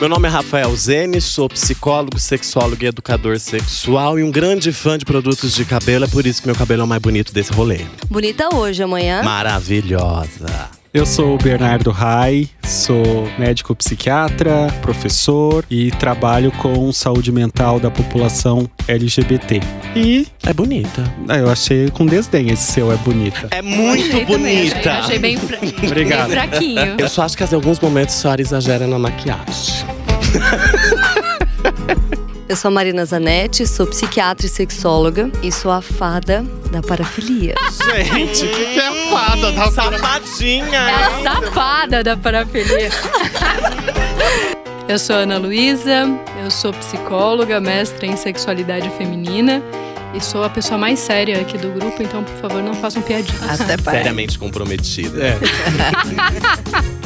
Meu nome é Rafael Zene, sou psicólogo, sexólogo e educador sexual e um grande fã de produtos de cabelo. É por isso que meu cabelo é o mais bonito desse rolê. Bonita hoje, amanhã. Maravilhosa. Eu sou o Bernardo Rai, sou médico psiquiatra, professor e trabalho com saúde mental da população LGBT. E É bonita. ah, eu achei com desdém esse seu é bonita. É muito Achei também, achei- bonita. Achei bem, fra- Obrigado. bem fraquinho. Eu só acho que em alguns momentos a senhora exagera na maquiagem. Eu sou a Marina Zanetti, sou psiquiatra e sexóloga e sou a fada da parafilia. Gente, o que, que é fada da É Safadinha! a safada da parafilia. Eu sou Ana Luísa, eu sou psicóloga, mestra em sexualidade feminina e sou a pessoa mais séria aqui do grupo, então, por favor, não façam piadinhas. Até parece. Seriamente comprometida. É.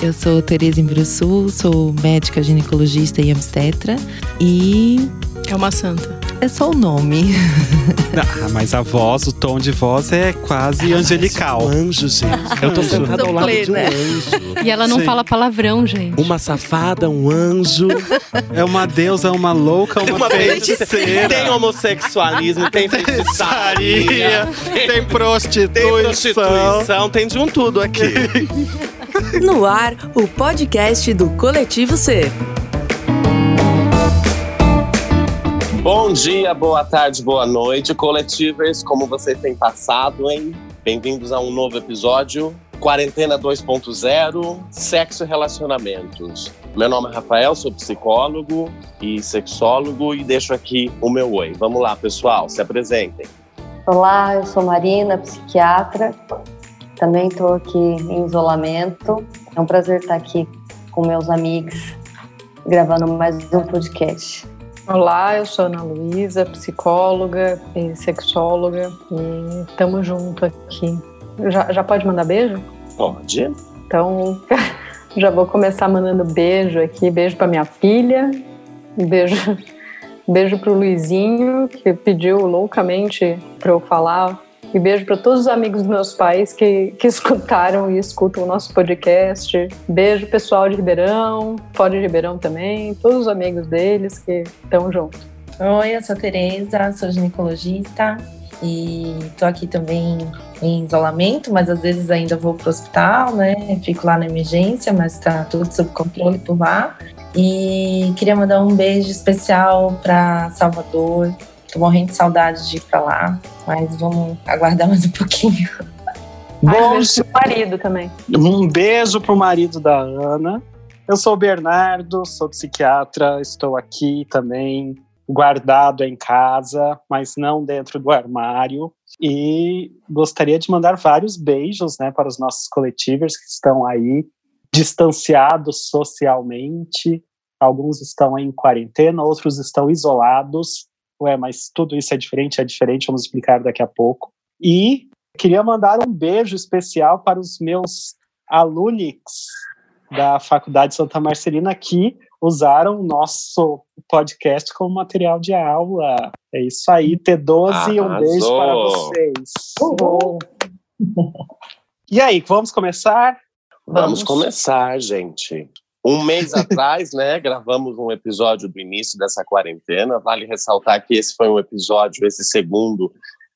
Eu sou Tereza Imbruçu, sou médica ginecologista e obstetra. E É uma santa. é só o nome. Ah, mas a voz, o tom de voz é quase angelical. Um anjo, gente. Eu tô sentada ao lado de um né? anjo. E ela não Sim. fala palavrão, gente. Uma safada, um anjo. É uma deusa, uma louca, uma, Uma feiticeira. Tem homossexualismo, tem feitiçaria, tem tem prostituição. prostituição, tem de um tudo aqui. No ar, o podcast do Coletivo C. Bom dia, boa tarde, boa noite, coletivers. Como vocês têm passado, hein? Bem-vindos a um novo episódio. Quarentena 2.0, sexo e relacionamentos. Meu nome é Rafael, sou psicólogo e sexólogo e deixo aqui o meu oi. Vamos lá, pessoal, se apresentem. Olá, eu sou Marina, psiquiatra. Também estou aqui em isolamento. É um prazer estar aqui com meus amigos gravando mais um podcast. Olá, eu sou Ana Luísa, psicóloga e sexóloga e estamos junto aqui. Já, já pode mandar beijo? Pode? Então, já vou começar mandando beijo aqui. Beijo para minha filha, beijo, beijo para o Luizinho, que pediu loucamente para eu falar. E beijo para todos os amigos dos meus pais que, que escutaram e escutam o nosso podcast. Beijo pessoal de Ribeirão, fora de Ribeirão também, todos os amigos deles que estão juntos. Oi, eu sou Tereza, sou ginecologista e tô aqui também em isolamento, mas às vezes ainda vou pro hospital, né? Fico lá na emergência, mas tá tudo sob controle por lá. E queria mandar um beijo especial para Salvador. Tô morrendo de saudade de ir pra lá, mas vamos aguardar mais um pouquinho. Bom, beijo pro marido também. Um beijo pro marido da Ana. Eu sou o Bernardo, sou psiquiatra, estou aqui também guardado em casa, mas não dentro do armário. E gostaria de mandar vários beijos né, para os nossos coletivos que estão aí distanciados socialmente. Alguns estão em quarentena, outros estão isolados. Ué, mas tudo isso é diferente, é diferente, vamos explicar daqui a pouco. E queria mandar um beijo especial para os meus alunos da Faculdade Santa Marcelina que usaram o nosso podcast como material de aula. É isso aí, T12, um beijo Arrasou. para vocês. E aí, vamos começar? Vamos começar, gente. Um mês atrás, né, gravamos um episódio do início dessa quarentena. Vale ressaltar que esse foi um episódio, esse segundo,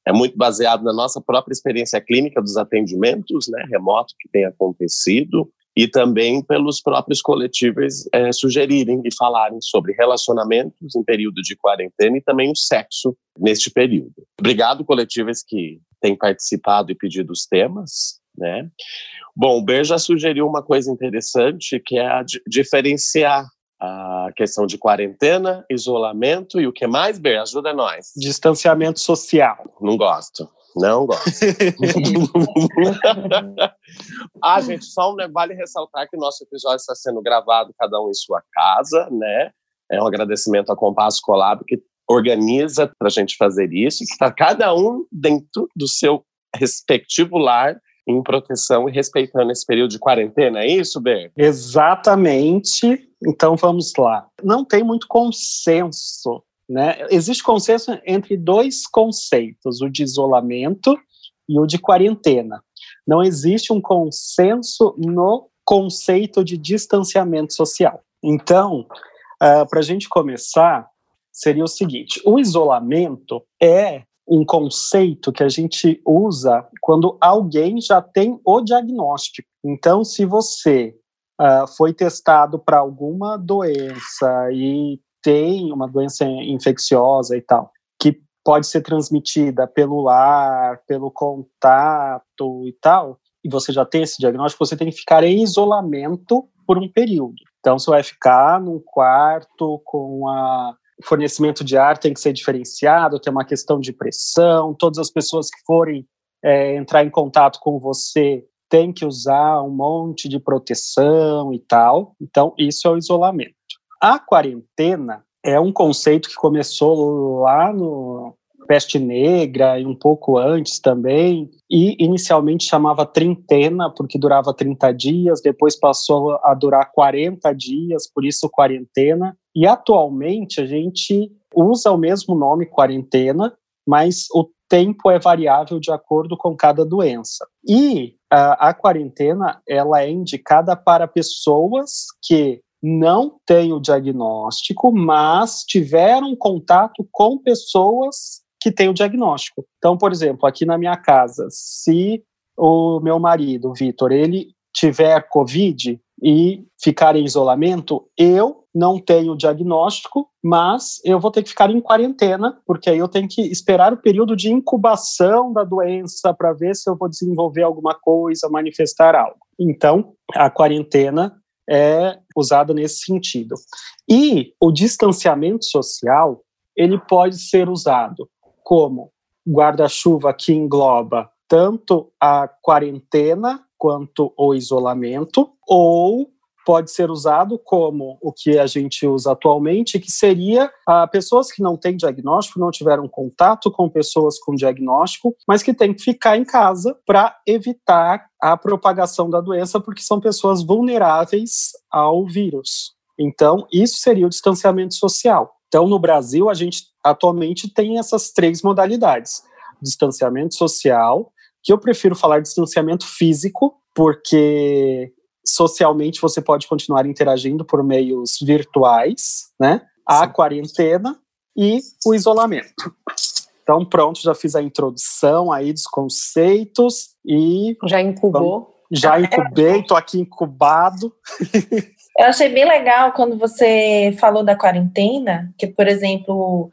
é muito baseado na nossa própria experiência clínica dos atendimentos, né, remoto que tem acontecido, e também pelos próprios coletivos eh, sugerirem e falarem sobre relacionamentos em período de quarentena e também o sexo neste período. Obrigado, coletivos que têm participado e pedido os temas, né? Bom, o Ber já sugeriu uma coisa interessante, que é a di- diferenciar a questão de quarentena, isolamento e o que mais, Ber? Ajuda nós. Distanciamento social. Não gosto. Não gosto. ah, gente, só um, vale ressaltar que o nosso episódio está sendo gravado cada um em sua casa, né? É um agradecimento à Compasso Colab que organiza para a gente fazer isso, que está cada um dentro do seu respectivo lar em proteção e respeitando esse período de quarentena, é isso, Ber? Exatamente. Então vamos lá. Não tem muito consenso, né? Existe consenso entre dois conceitos, o de isolamento e o de quarentena. Não existe um consenso no conceito de distanciamento social. Então, Uh, Para a gente começar, seria o seguinte: o isolamento é um conceito que a gente usa quando alguém já tem o diagnóstico. Então, se você uh, foi testado para alguma doença e tem uma doença infecciosa e tal, que pode ser transmitida pelo ar, pelo contato e tal, e você já tem esse diagnóstico, você tem que ficar em isolamento por um período. Então, você vai ficar num quarto com a fornecimento de ar tem que ser diferenciado, tem uma questão de pressão, todas as pessoas que forem é, entrar em contato com você têm que usar um monte de proteção e tal. Então, isso é o isolamento. A quarentena é um conceito que começou lá no peste negra e um pouco antes também, e inicialmente chamava trintena, porque durava 30 dias, depois passou a durar 40 dias, por isso quarentena, e atualmente a gente usa o mesmo nome quarentena, mas o tempo é variável de acordo com cada doença. E a, a quarentena ela é indicada para pessoas que não têm o diagnóstico, mas tiveram contato com pessoas que têm o diagnóstico. Então, por exemplo, aqui na minha casa, se o meu marido, Vitor, ele tiver Covid e ficar em isolamento, eu não tenho diagnóstico, mas eu vou ter que ficar em quarentena, porque aí eu tenho que esperar o período de incubação da doença para ver se eu vou desenvolver alguma coisa, manifestar algo. Então, a quarentena é usada nesse sentido. E o distanciamento social, ele pode ser usado como guarda-chuva que engloba tanto a quarentena quanto o isolamento, ou pode ser usado como o que a gente usa atualmente, que seria ah, pessoas que não têm diagnóstico, não tiveram contato com pessoas com diagnóstico, mas que têm que ficar em casa para evitar a propagação da doença, porque são pessoas vulneráveis ao vírus. Então, isso seria o distanciamento social. Então, no Brasil, a gente atualmente tem essas três modalidades: distanciamento social, que eu prefiro falar distanciamento físico, porque socialmente você pode continuar interagindo por meios virtuais, né? A Sim. quarentena e o isolamento. Então, pronto, já fiz a introdução aí dos conceitos e. Já incubou? Já incubei, tô aqui incubado. Eu achei bem legal quando você falou da quarentena, que, por exemplo,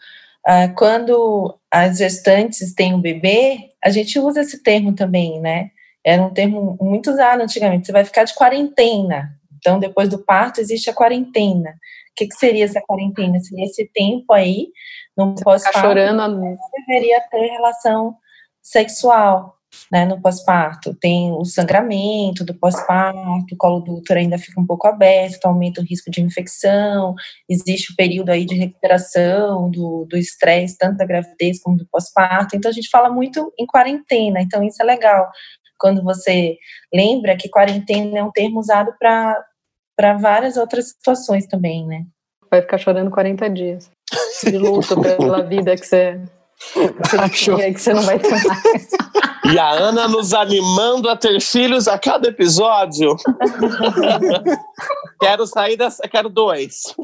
uh, quando as gestantes têm um bebê, a gente usa esse termo também, né? Era um termo muito usado antigamente. Você vai ficar de quarentena. Então, depois do parto, existe a quarentena. O que, que seria essa quarentena? Seria esse tempo aí, no pós-parto, chorando, deveria ter relação sexual, né, no pós-parto. Tem o sangramento do pós-parto, o colo do útero ainda fica um pouco aberto, então aumenta o risco de infecção, existe o período aí de recuperação do estresse, tanto da gravidez como do pós-parto. Então, a gente fala muito em quarentena, então isso é legal quando você lembra que quarentena é um termo usado para várias outras situações também, né? Vai ficar chorando 40 dias de luto pela vida que você, que você não vai ter mais. E a Ana nos animando a ter filhos a cada episódio. quero sair dessa, quero dois.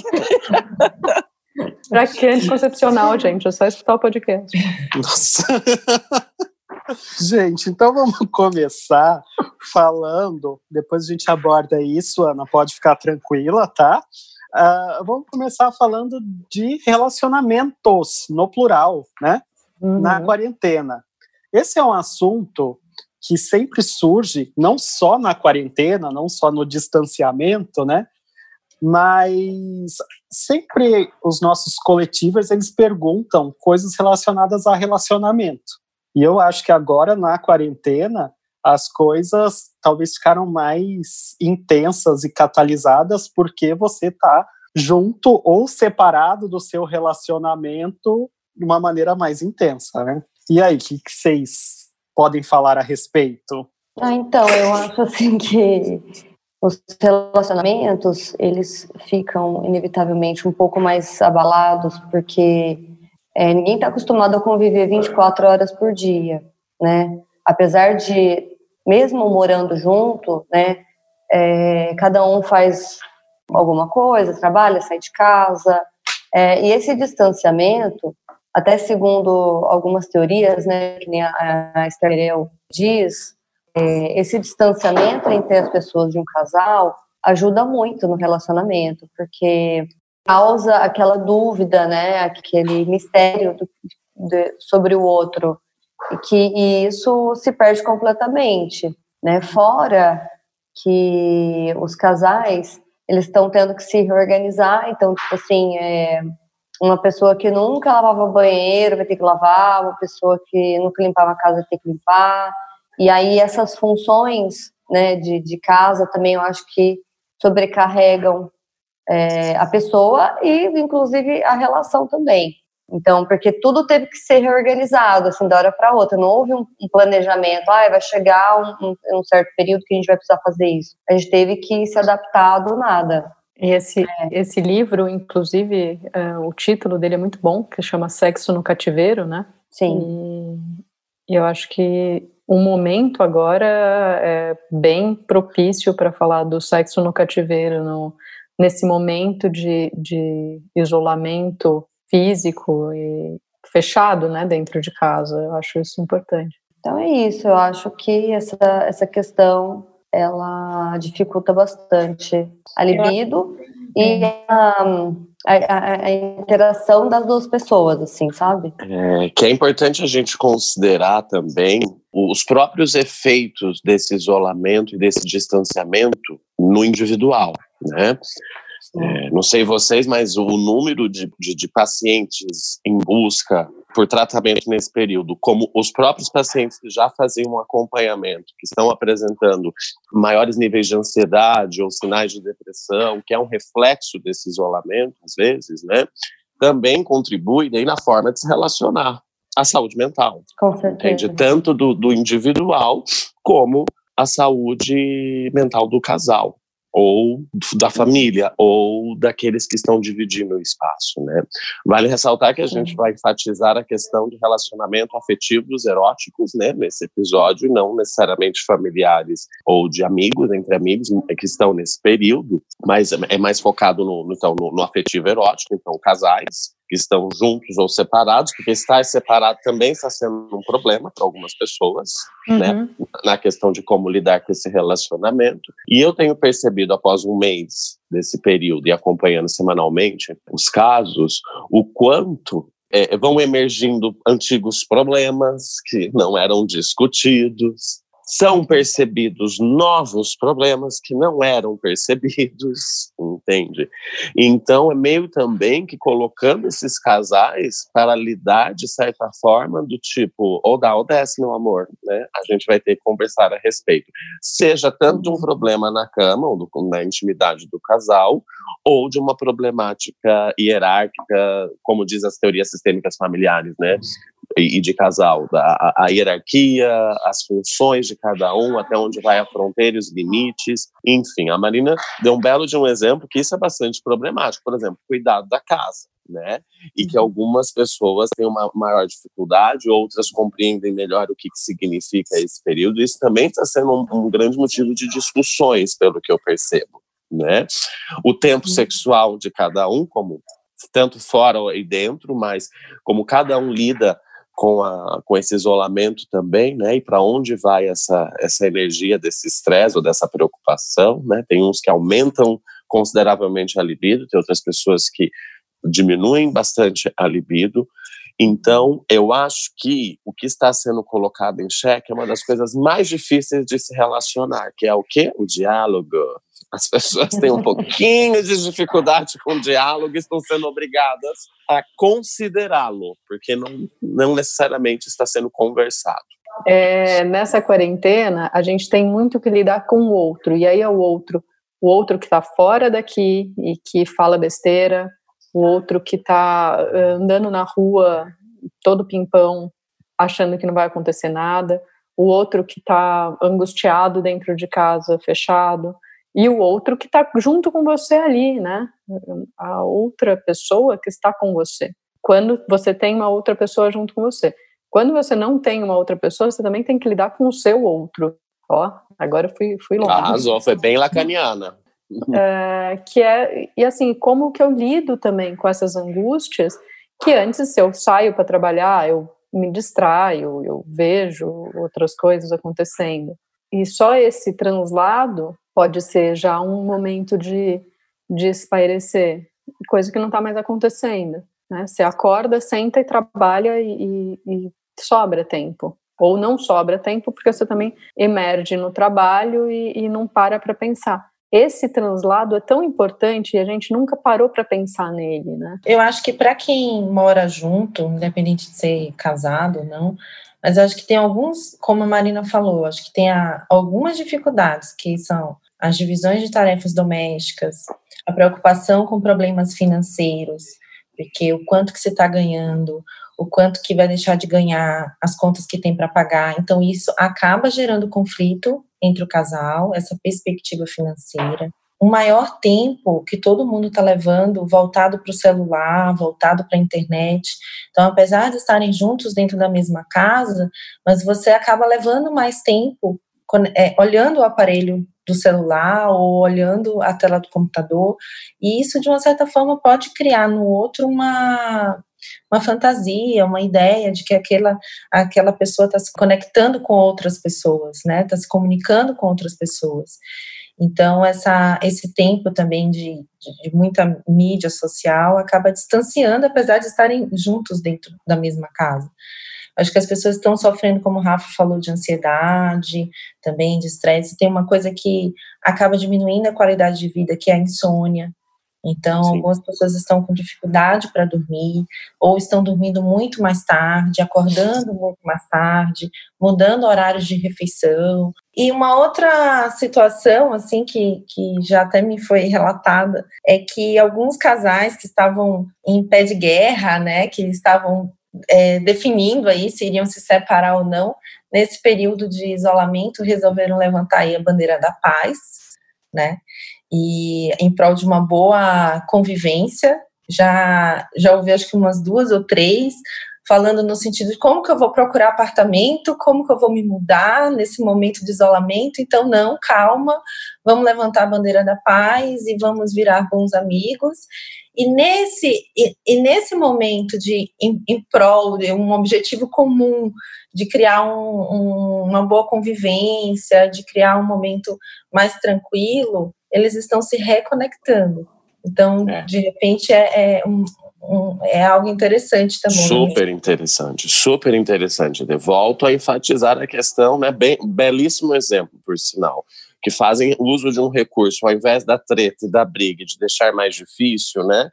Pra que anticoncepcional, gente? É só escutar o podcast. Nossa. Gente, então vamos começar falando, depois a gente aborda isso, Ana, pode ficar tranquila, tá? Uh, vamos começar falando de relacionamentos, no plural, né? Uhum. Na quarentena. Esse é um assunto que sempre surge, não só na quarentena, não só no distanciamento, né? Mas sempre os nossos coletivos, eles perguntam coisas relacionadas a relacionamento. E eu acho que agora, na quarentena, as coisas talvez ficaram mais intensas e catalisadas porque você está junto ou separado do seu relacionamento de uma maneira mais intensa, né? E aí, o que, vocês podem falar a respeito? Ah, então, eu acho assim que os relacionamentos, eles ficam inevitavelmente um pouco mais abalados porque é, ninguém está acostumado a conviver 24 horas por dia, né? Apesar de, mesmo morando junto, né, é, cada um faz alguma coisa, trabalha, sai de casa. É, e esse distanciamento, até segundo algumas teorias, né, que nem a, a diz, é, esse distanciamento entre as pessoas de um casal ajuda muito no relacionamento, porque causa aquela dúvida, né, aquele mistério do, de, sobre o outro, e que e isso se perde completamente, né? Fora que os casais eles estão tendo que se reorganizar, então tipo assim, é, uma pessoa que nunca lavava banheiro vai ter que lavar, uma pessoa que nunca limpava a casa vai ter que limpar, e aí essas funções, né, de, de casa também eu acho que sobrecarregam é, a pessoa e, inclusive, a relação também. Então, porque tudo teve que ser reorganizado, assim, da hora para outra. Não houve um, um planejamento, ah, vai chegar um, um, um, certo período que a gente vai precisar fazer isso. A gente teve que se adaptar do nada. E esse, é. esse livro, inclusive, é, o título dele é muito bom, que chama Sexo no Cativeiro, né? Sim. E, eu acho que o momento agora é bem propício para falar do sexo no cativeiro, no, nesse momento de, de isolamento físico e fechado, né, dentro de casa. Eu acho isso importante. Então é isso. Eu acho que essa essa questão ela dificulta bastante a libido e a, a, a, interação das duas pessoas, assim, sabe? É, que é importante a gente considerar também os próprios efeitos desse isolamento e desse distanciamento no individual, né? É, não sei vocês, mas o número de, de, de, pacientes em busca por tratamento nesse período, como os próprios pacientes que já faziam um acompanhamento, que estão apresentando maiores níveis de ansiedade ou sinais de depressão, que é um reflexo desse isolamento, às vezes, né? Também contribui daí na forma de se relacionar a saúde mental. Com certeza. Entende? Tanto do, do individual como a saúde mental do casal ou da família, ou daqueles que estão dividindo o espaço, né? Vale ressaltar que a gente vai enfatizar a questão de relacionamento afetivos eróticos, né, nesse episódio, não necessariamente familiares ou de amigos, entre amigos que estão nesse período, mas é mais focado no, então, no, no afetivo erótico, então casais, que estão juntos ou separados, porque estar separado também está sendo um problema para algumas pessoas, né, uhum. né, na questão de como lidar com esse relacionamento. E eu tenho percebido após um mês desse período e acompanhando semanalmente os casos, o quanto é, vão emergindo antigos problemas que não eram discutidos, são percebidos novos problemas que não eram percebidos, entende? Então é meio também que colocando esses casais para lidar de certa forma do tipo, ou dá ou desce, meu amor, né? A gente vai ter que conversar a respeito. Seja tanto de um problema na cama, ou do, na intimidade do casal, ou de uma problemática hierárquica, como diz as teorias sistêmicas familiares, né? E, de casal, a, a, hierarquia, as funções de cada um, até onde vai a fronteira os limites, enfim, a Marina deu um belo de um exemplo que isso é bastante problemático, por exemplo, cuidado da casa, né, e que algumas pessoas têm uma maior dificuldade, outras compreendem melhor o que, que significa esse período, isso também está sendo um, um grande motivo de discussões, pelo que eu percebo, né, o tempo uhum. sexual de cada um, como tanto fora e dentro, mas como cada um lida com, a, com esse isolamento também, né? E para onde vai essa, essa energia desse estresse ou dessa preocupação, né? Tem uns que aumentam consideravelmente a libido, tem outras pessoas que diminuem bastante a libido. Então, eu acho que o que está sendo colocado em xeque é uma das coisas mais difíceis de se relacionar, que é o quê? O diálogo. As pessoas têm um pouquinho de dificuldade com o diálogo e estão sendo obrigadas a considerá-lo, porque não, não necessariamente está sendo conversado. É, nessa quarentena, a gente tem muito que lidar com o outro, e aí é o outro, o outro que está fora daqui e que fala besteira, o outro que está andando na rua todo pimpão, achando que não vai acontecer nada, o outro que está angustiado dentro de casa, fechado, e o outro que está junto com você ali, né? A outra pessoa que está com você. Quando você tem uma outra pessoa junto com você. Quando você não tem uma outra pessoa, você também tem que lidar com o seu outro. Ó, agora fui, fui longe. Arrasou, foi bem lacaniana. é, que é e assim como que eu lido também com essas angústias que antes se eu saio para trabalhar eu me distraio eu vejo outras coisas acontecendo e só esse translado pode ser já um momento de de espairecer coisa que não está mais acontecendo né você acorda senta e trabalha e, e, e sobra tempo ou não sobra tempo porque você também emerge no trabalho e, e não para para pensar. Esse translado é tão importante e a gente nunca parou para pensar nele, né? Eu acho que para quem mora junto, independente de ser casado ou não, mas acho que tem alguns, como a Marina falou, acho que tem a, algumas dificuldades que são as divisões de tarefas domésticas, a preocupação com problemas financeiros, porque o quanto que você está ganhando, o quanto que vai deixar de ganhar, as contas que tem para pagar. Então, isso acaba gerando conflito entre o casal, essa perspectiva financeira. O maior tempo que todo mundo está levando voltado para o celular, voltado para a internet. Então, apesar de estarem juntos dentro da mesma casa, mas você acaba levando mais tempo é, olhando o aparelho do celular ou olhando a tela do computador, e isso, de uma certa forma, pode criar no outro uma, uma fantasia, uma ideia de que aquela, aquela pessoa está se conectando com outras pessoas, né? Está se comunicando com outras pessoas. Então, essa, esse tempo também de, de, de, muita mídia social acaba distanciando, apesar de estarem juntos dentro da mesma casa. Acho que as pessoas estão sofrendo, como o Rafa falou, de ansiedade, também de estresse. Tem uma coisa que acaba diminuindo a qualidade de vida, que é a insônia. Então, Sim. algumas pessoas estão com dificuldade para dormir, ou estão dormindo muito mais tarde, acordando muito mais tarde, mudando horários de refeição. E uma outra situação, assim, que, que já até me foi relatada, é que alguns casais que estavam em pé de guerra, né, que estavam é, definindo aí se iriam se separar ou não, nesse período de isolamento, resolveram levantar aí a bandeira da paz, né? e em prol de uma boa convivência. Já, já ouvi acho que umas duas ou três falando no sentido de como que eu vou procurar apartamento, como que eu vou me mudar nesse momento de isolamento. Então, não, calma, vamos levantar a bandeira da paz e vamos virar bons amigos. E nesse, e, e nesse momento de em, em, prol de um objetivo comum, de criar um, um, uma boa convivência, de criar um momento mais tranquilo, eles estão se reconectando. Então, é. de repente, é, é, um, um, é algo interessante também. Super interessante, super interessante. De volto a enfatizar a questão, né? Bem, belíssimo exemplo, por sinal, que fazem uso de um recurso, ao invés da treta e da briga, de deixar mais difícil, né?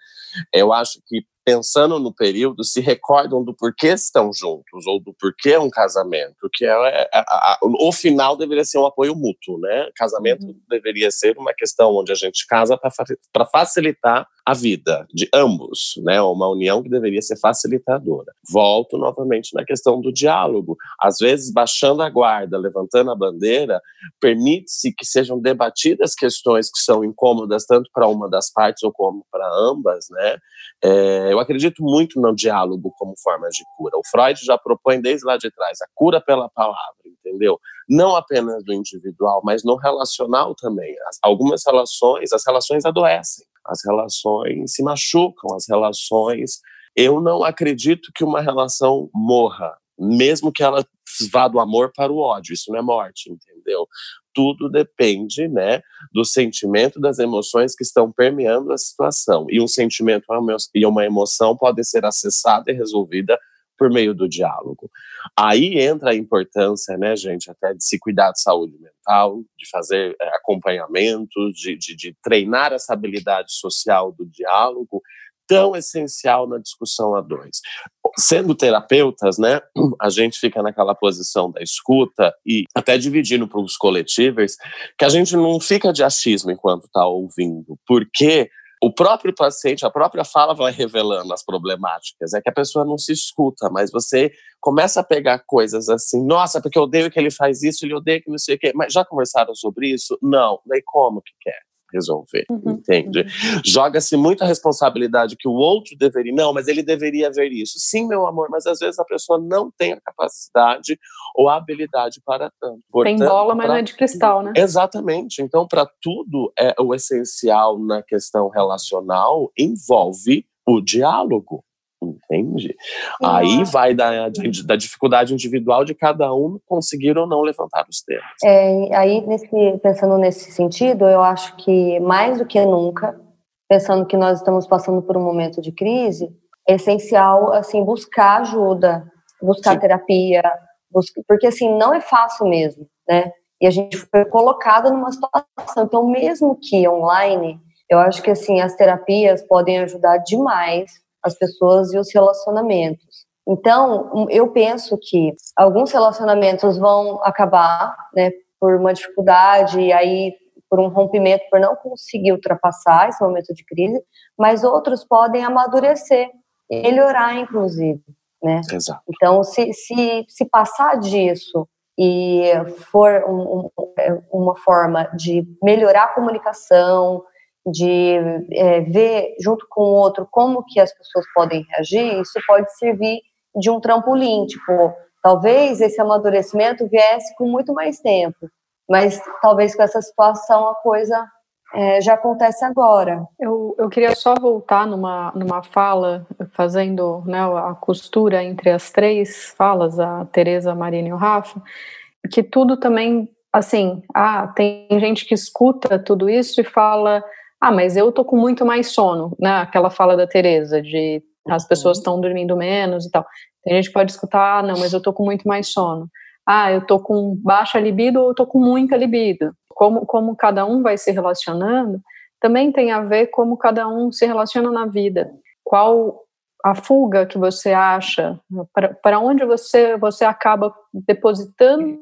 Eu acho que pensando no período, se recordam do porquê estão juntos ou do porquê é um casamento, que é, é a, a, o final deveria ser um apoio mútuo, né? Casamento uhum. deveria ser uma questão onde a gente casa para facilitar a vida de ambos, né? Uma união que deveria ser facilitadora. Volto novamente na questão do diálogo. Às vezes, baixando a guarda, levantando a bandeira, permite-se que sejam debatidas questões que são incômodas tanto para uma das partes ou como para ambas, né? É, eu acredito muito no diálogo como forma de cura. O Freud já propõe desde lá de trás a cura pela palavra, entendeu? Não apenas do individual, mas no relacional também. As, algumas relações, as relações adoecem, as relações se machucam, as relações. Eu não acredito que uma relação morra, mesmo que ela vá do amor para o ódio. Isso não é morte, entendeu? tudo depende, né, do sentimento, das emoções que estão permeando a situação. E um sentimento e uma emoção podem ser acessada e resolvida por meio do diálogo. Aí entra a importância, né, gente, até de se cuidar de saúde mental, de fazer é, acompanhamento, de, de, de treinar essa habilidade social do diálogo, tão essencial na discussão a dois. Sendo terapeutas, né, a gente fica naquela posição da escuta e até dividindo para os coletivos, que a gente não fica de achismo enquanto está ouvindo, porque o próprio paciente, a própria fala vai revelando as problemáticas. É que a pessoa não se escuta, mas você começa a pegar coisas assim, nossa, porque eu odeio que ele faz isso, ele odeia que não sei o quê. Mas já conversaram sobre isso? Não. Daí como que quer? Resolver, uhum, entende? Uhum. Joga-se muita responsabilidade que o outro deveria, não, mas ele deveria ver isso. Sim, meu amor, mas às vezes a pessoa não tem a capacidade ou a habilidade para tanto. Portanto, tem bola, mas pra... não é de cristal, né? Exatamente. Então, para tudo, é o essencial na questão relacional envolve o diálogo. Entende? Aí vai da, da dificuldade individual de cada um conseguir ou não levantar os temas. É, aí, nesse, pensando nesse sentido, eu acho que mais do que nunca, pensando que nós estamos passando por um momento de crise, é essencial assim buscar ajuda, buscar Sim. terapia, buscar, porque assim não é fácil mesmo, né? E a gente foi colocado numa situação, então mesmo que online, eu acho que assim as terapias podem ajudar demais as pessoas e os relacionamentos. Então, eu penso que alguns relacionamentos vão acabar, né, por uma dificuldade e aí por um rompimento, por não conseguir ultrapassar esse momento de crise, mas outros podem amadurecer, melhorar, inclusive, né? Exato. Então, se, se, se passar disso e for um, um, uma forma de melhorar a comunicação, de é, ver junto com o outro como que as pessoas podem reagir, isso pode servir de um trampolim, tipo, talvez esse amadurecimento viesse com muito mais tempo, mas talvez com essa situação a coisa é, já acontece agora. Eu, eu queria só voltar numa, numa fala, fazendo né, a costura entre as três falas, a Tereza, a Marina e o Rafa, que tudo também, assim, ah, tem gente que escuta tudo isso e fala ah, mas eu tô com muito mais sono, né? Aquela fala da Tereza de as uhum. pessoas estão dormindo menos e tal. Tem gente que pode escutar, ah, não, mas eu tô com muito mais sono. Ah, eu tô com baixa libido ou eu tô com muita libido. Como, como cada um vai se relacionando, também tem a ver como cada um se relaciona na vida. Qual a fuga que você acha, para onde você, você acaba depositando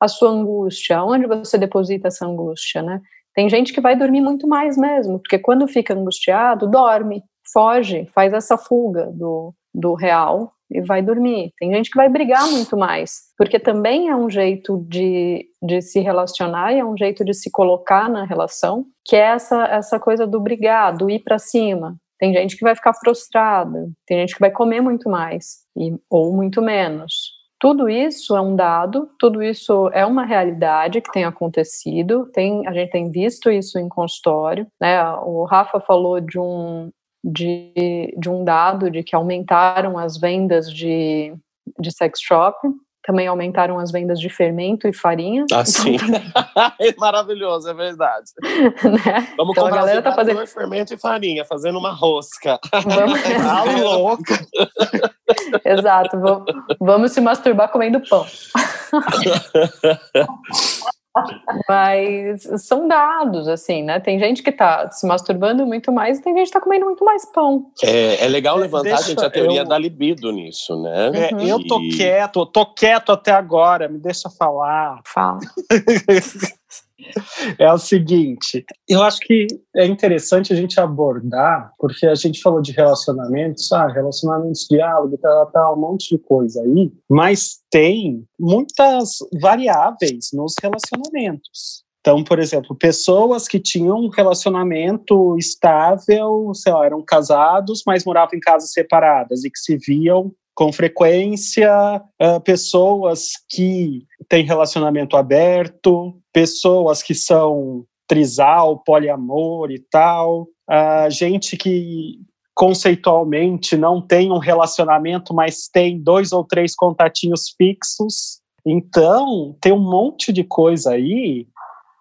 a sua angústia, onde você deposita essa angústia, né? Tem gente que vai dormir muito mais mesmo, porque quando fica angustiado, dorme, foge, faz essa fuga do, do real e vai dormir. Tem gente que vai brigar muito mais, porque também é um jeito de, de se relacionar e é um jeito de se colocar na relação, que é essa, essa coisa do brigar, do ir para cima. Tem gente que vai ficar frustrada, tem gente que vai comer muito mais e, ou muito menos. Tudo isso é um dado, tudo isso é uma realidade que tem acontecido, tem, a gente tem visto isso em consultório. Né? O Rafa falou de um, de, de um dado de que aumentaram as vendas de, de sex shop, também aumentaram as vendas de fermento e farinha. Ah, sim. é maravilhoso, é verdade. né? Vamos então, comprar a galera tá fazendo fermento e farinha, fazendo uma rosca. Vamos... tá louca. Exato, vamos, vamos se masturbar comendo pão. Mas são dados, assim, né? Tem gente que tá se masturbando muito mais e tem gente que tá comendo muito mais pão. É, é legal levantar, Deixa, gente, a teoria eu... da libido nisso, né? É, uhum. Eu tô quieto, tô quieto até agora, me deixa falar. Fala. é o seguinte, eu acho que é interessante a gente abordar, porque a gente falou de relacionamentos, ah, relacionamentos, diálogo, tal, tal, um monte de coisa aí, mas tem muitas variáveis nos relacionamentos. Então, por exemplo, pessoas que tinham um relacionamento estável, sei lá, eram casados, mas moravam em casas separadas e que se viam com frequência, uh, pessoas que têm relacionamento aberto, pessoas que são trisal, poliamor e tal, uh, gente que conceitualmente não tem um relacionamento, mas tem dois ou três contatinhos fixos. Então, tem um monte de coisa aí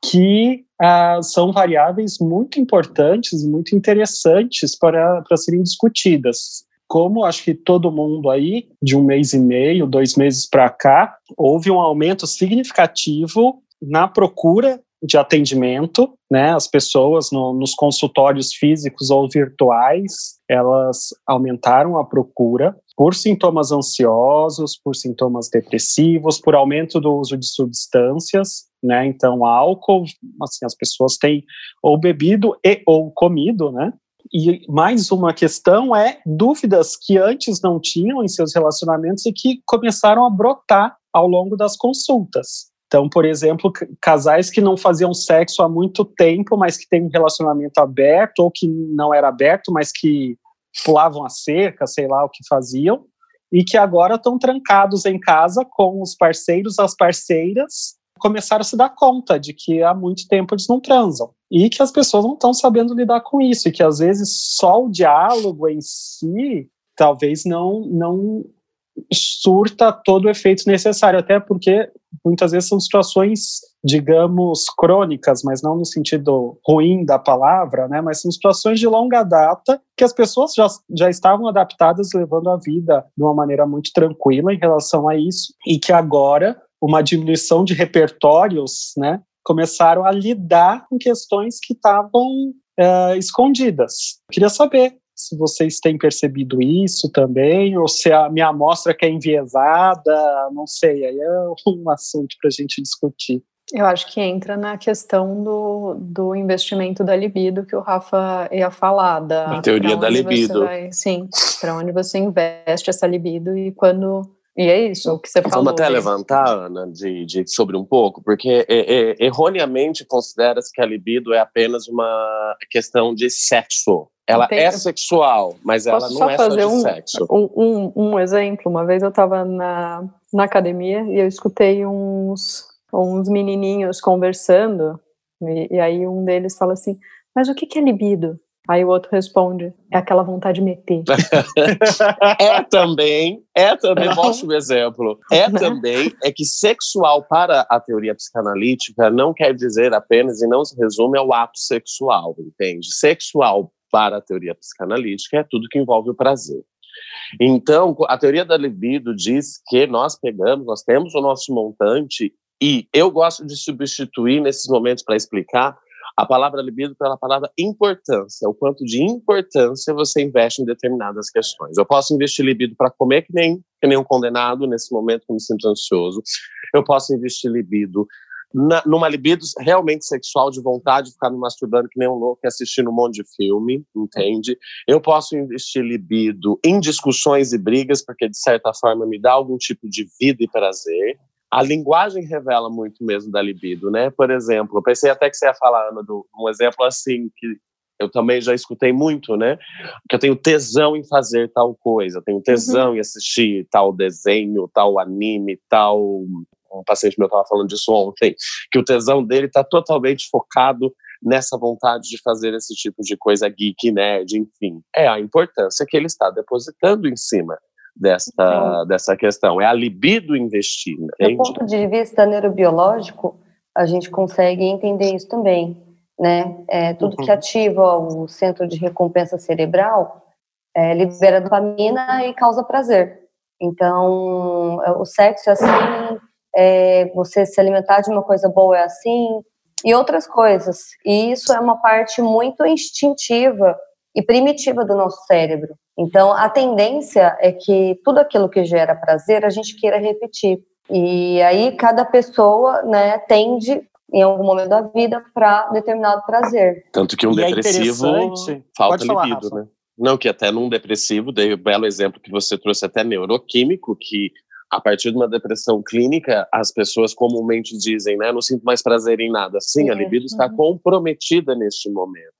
que uh, são variáveis muito importantes, muito interessantes para, para serem discutidas como acho que todo mundo aí, de um mês e meio, dois meses para cá, houve um aumento significativo na procura de atendimento, né? As pessoas no, nos consultórios físicos ou virtuais, elas aumentaram a procura por sintomas ansiosos, por sintomas depressivos, por aumento do uso de substâncias, né? Então, álcool, assim, as pessoas têm ou bebido e ou comido, né? E mais uma questão é dúvidas que antes não tinham em seus relacionamentos e que começaram a brotar ao longo das consultas. Então, por exemplo, casais que não faziam sexo há muito tempo, mas que têm um relacionamento aberto, ou que não era aberto, mas que pulavam a cerca, sei lá o que faziam, e que agora estão trancados em casa com os parceiros, as parceiras, começaram a se dar conta de que há muito tempo eles não transam e que as pessoas não estão sabendo lidar com isso e que às vezes só o diálogo em si talvez não não surta todo o efeito necessário, até porque muitas vezes são situações, digamos, crônicas, mas não no sentido ruim da palavra, né? Mas são situações de longa data que as pessoas já, já estavam adaptadas, levando a vida de uma maneira muito tranquila em relação a isso, e que agora uma diminuição de repertórios, né, começaram a lidar com questões que estavam uh, escondidas. Queria saber se vocês têm percebido isso também, ou se a minha amostra que é enviesada, não sei, aí é um assunto para a gente discutir. Eu acho que entra na questão do, do investimento da libido que o Rafa ia falar. Da, a teoria da libido. Vai, sim, para onde você investe essa libido e quando e é isso o que você falou. Vamos até levantar, Ana, de, de, sobre um pouco, porque é, é, erroneamente considera-se que a libido é apenas uma questão de sexo. Ela é sexual, mas Posso ela não só é fazer só de um, sexo. Um, um, um exemplo. Uma vez eu estava na, na academia e eu escutei uns, uns menininhos conversando, e, e aí um deles fala assim, mas o que, que é libido? Aí o outro responde, é aquela vontade de meter. é também, é também, mostra um exemplo. É né? também, é que sexual para a teoria psicanalítica não quer dizer apenas e não se resume ao ato sexual, entende? Sexual para a teoria psicanalítica é tudo que envolve o prazer. Então, a teoria da libido diz que nós pegamos, nós temos o nosso montante e eu gosto de substituir nesses momentos para explicar a palavra libido pela palavra importância, o quanto de importância você investe em determinadas questões. Eu posso investir libido para comer que nem, que nem um condenado nesse momento que me sinto ansioso. Eu posso investir libido na, numa libido realmente sexual de vontade de ficar me masturbando que nem um louco assistindo um monte de filme, entende? Eu posso investir libido em discussões e brigas, porque de certa forma me dá algum tipo de vida e prazer a linguagem revela muito mesmo da libido, né? Por exemplo, eu pensei até que você ia falar, Ana, de um exemplo assim que eu também já escutei muito, né? Que eu tenho tesão em fazer tal coisa, tenho tesão uhum. em assistir tal desenho, tal anime, tal. Um paciente meu estava falando disso ontem, que o tesão dele está totalmente focado nessa vontade de fazer esse tipo de coisa geek, nerd, enfim. É a importância que ele está depositando em cima dessa, dessa questão. É a libido investir. Do ponto de vista neurobiológico, a gente consegue entender isso também. Né? É, tudo uhum. que ativa o centro de recompensa cerebral é, libera dopamina e causa prazer. Então, é, o sexo é assim, é, você se alimentar de uma coisa boa é assim, e outras coisas. E isso é uma parte muito instintiva e primitiva do nosso cérebro. Então, a tendência é que tudo aquilo que gera prazer a gente queira repetir. E aí, cada pessoa né, tende, em algum momento da vida, para determinado prazer. Tanto que um e é depressivo é falta falar, libido, Rafa. né? Não, que até num depressivo, dei o um belo exemplo que você trouxe até neuroquímico, que a partir de uma depressão clínica, as pessoas comumente dizem, né, não sinto mais prazer em nada. Sim, a libido está uhum. comprometida neste momento.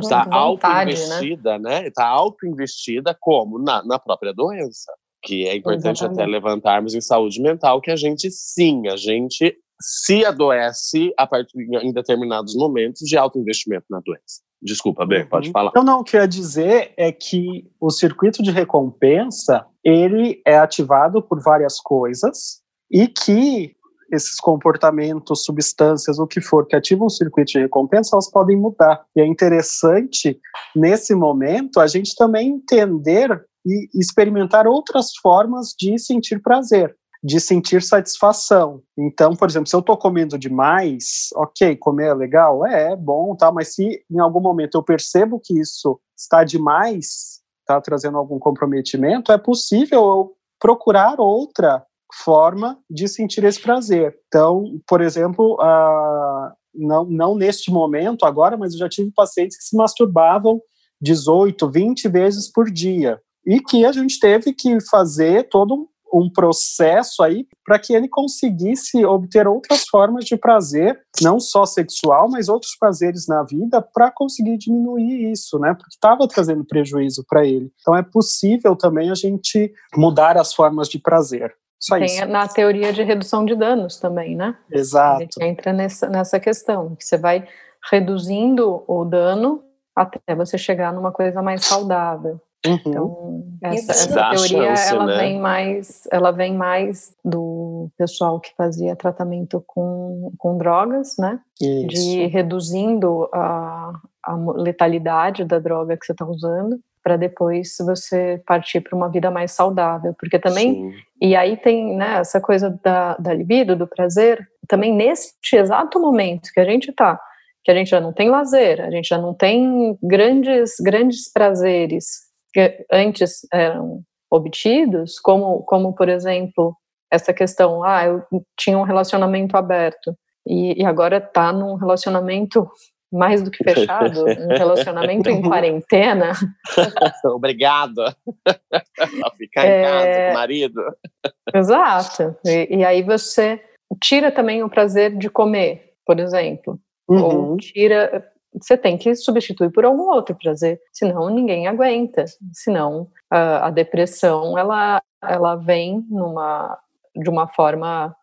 Está auto-investida, né? Está né? auto-investida como? Na, na própria doença. Que é importante Exatamente. até levantarmos em saúde mental, que a gente, sim, a gente se adoece a partir em determinados momentos de alto investimento na doença. Desculpa, Ben, uhum. pode falar. Não, não, o que eu ia dizer é que o circuito de recompensa, ele é ativado por várias coisas e que esses comportamentos, substâncias, o que for que ativam o circuito de recompensa, elas podem mudar. E é interessante, nesse momento, a gente também entender e experimentar outras formas de sentir prazer de sentir satisfação. Então, por exemplo, se eu estou comendo demais, ok, comer é legal, é, é bom, tá, mas se em algum momento eu percebo que isso está demais, está trazendo algum comprometimento, é possível eu procurar outra forma de sentir esse prazer. Então, por exemplo, uh, não, não neste momento agora, mas eu já tive pacientes que se masturbavam 18, 20 vezes por dia e que a gente teve que fazer todo um um processo aí para que ele conseguisse obter outras formas de prazer, não só sexual, mas outros prazeres na vida, para conseguir diminuir isso, né? Porque estava trazendo prejuízo para ele. Então é possível também a gente mudar as formas de prazer. Só Tem isso. na teoria de redução de danos também, né? Exato. A gente entra nessa, nessa questão, que você vai reduzindo o dano até você chegar numa coisa mais saudável. Uhum. Então, essa, Isso essa teoria chance, ela né? vem mais, ela vem mais do pessoal que fazia tratamento com, com drogas, né? Isso. De reduzindo a, a letalidade da droga que você está usando, para depois você partir para uma vida mais saudável, porque também Sim. e aí tem né, essa coisa da, da libido, do prazer, também neste exato momento que a gente está, que a gente já não tem lazer, a gente já não tem grandes, grandes prazeres que antes eram obtidos, como, como por exemplo, essa questão, ah, eu tinha um relacionamento aberto e, e agora está num relacionamento mais do que fechado, um relacionamento em quarentena, Obrigado. a ficar em É. casa com o marido. Exato. E, e aí você tira também o prazer de comer, por exemplo. Ou Uhum. tira. Você tem que substituir por algum outro prazer, senão ninguém aguenta. Senão a, a depressão ela, ela vem numa, de uma forma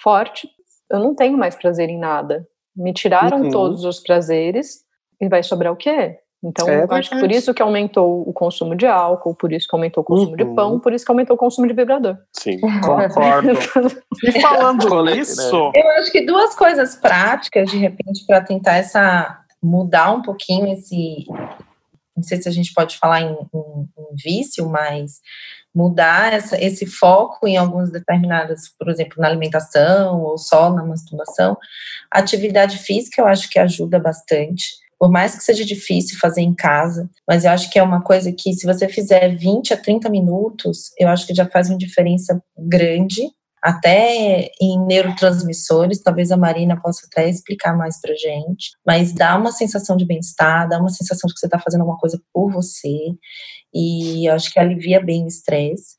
forte. Eu não tenho mais prazer em nada. Me tiraram Uhum. todos os prazeres e vai sobrar o quê? Então, É eu acho que por isso que aumentou o consumo de álcool, por isso que aumentou o consumo de Uhum. pão, por isso que aumentou o consumo de vibrador. Sim. Concordo. E falando nisso, Eu acho que duas coisas práticas, de repente, para tentar essa mudar um pouquinho esse. Não sei se a gente pode falar em, em- em vício, mas mudar essa, esse foco em algumas determinadas, por exemplo, na alimentação ou só na masturbação. Atividade física eu acho que ajuda bastante. Por mais que seja difícil fazer em casa, mas eu acho que é uma coisa que, se você fizer 20 a 30 minutos, eu acho que já faz uma diferença grande até em neurotransmissores, talvez a Marina possa até explicar mais pra gente, mas dá uma sensação de bem-estar, dá uma sensação de que você está fazendo alguma coisa por você, e acho que alivia bem o estresse.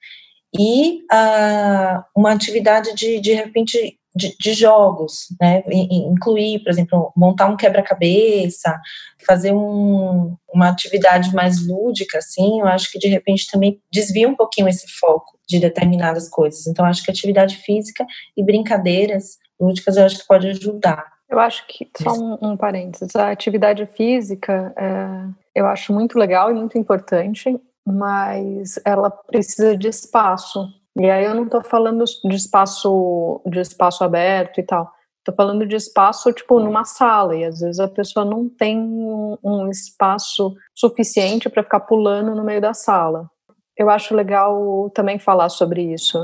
E ah, uma atividade de, de repente, de, de jogos, né? Incluir, por exemplo, montar um quebra-cabeça, fazer um, uma atividade mais lúdica, assim, eu acho que de repente também desvia um pouquinho esse foco de determinadas coisas. Então, acho que atividade física e brincadeiras lúdicas eu acho que pode ajudar. Eu acho que, só um, um parênteses, a atividade física é, eu acho muito legal e muito importante, mas ela precisa de espaço. E aí eu não estou falando de espaço, de espaço aberto e tal. Estou falando de espaço, tipo, numa sala, e às vezes a pessoa não tem um, espaço suficiente para ficar pulando no meio da sala. Eu acho legal também falar sobre isso,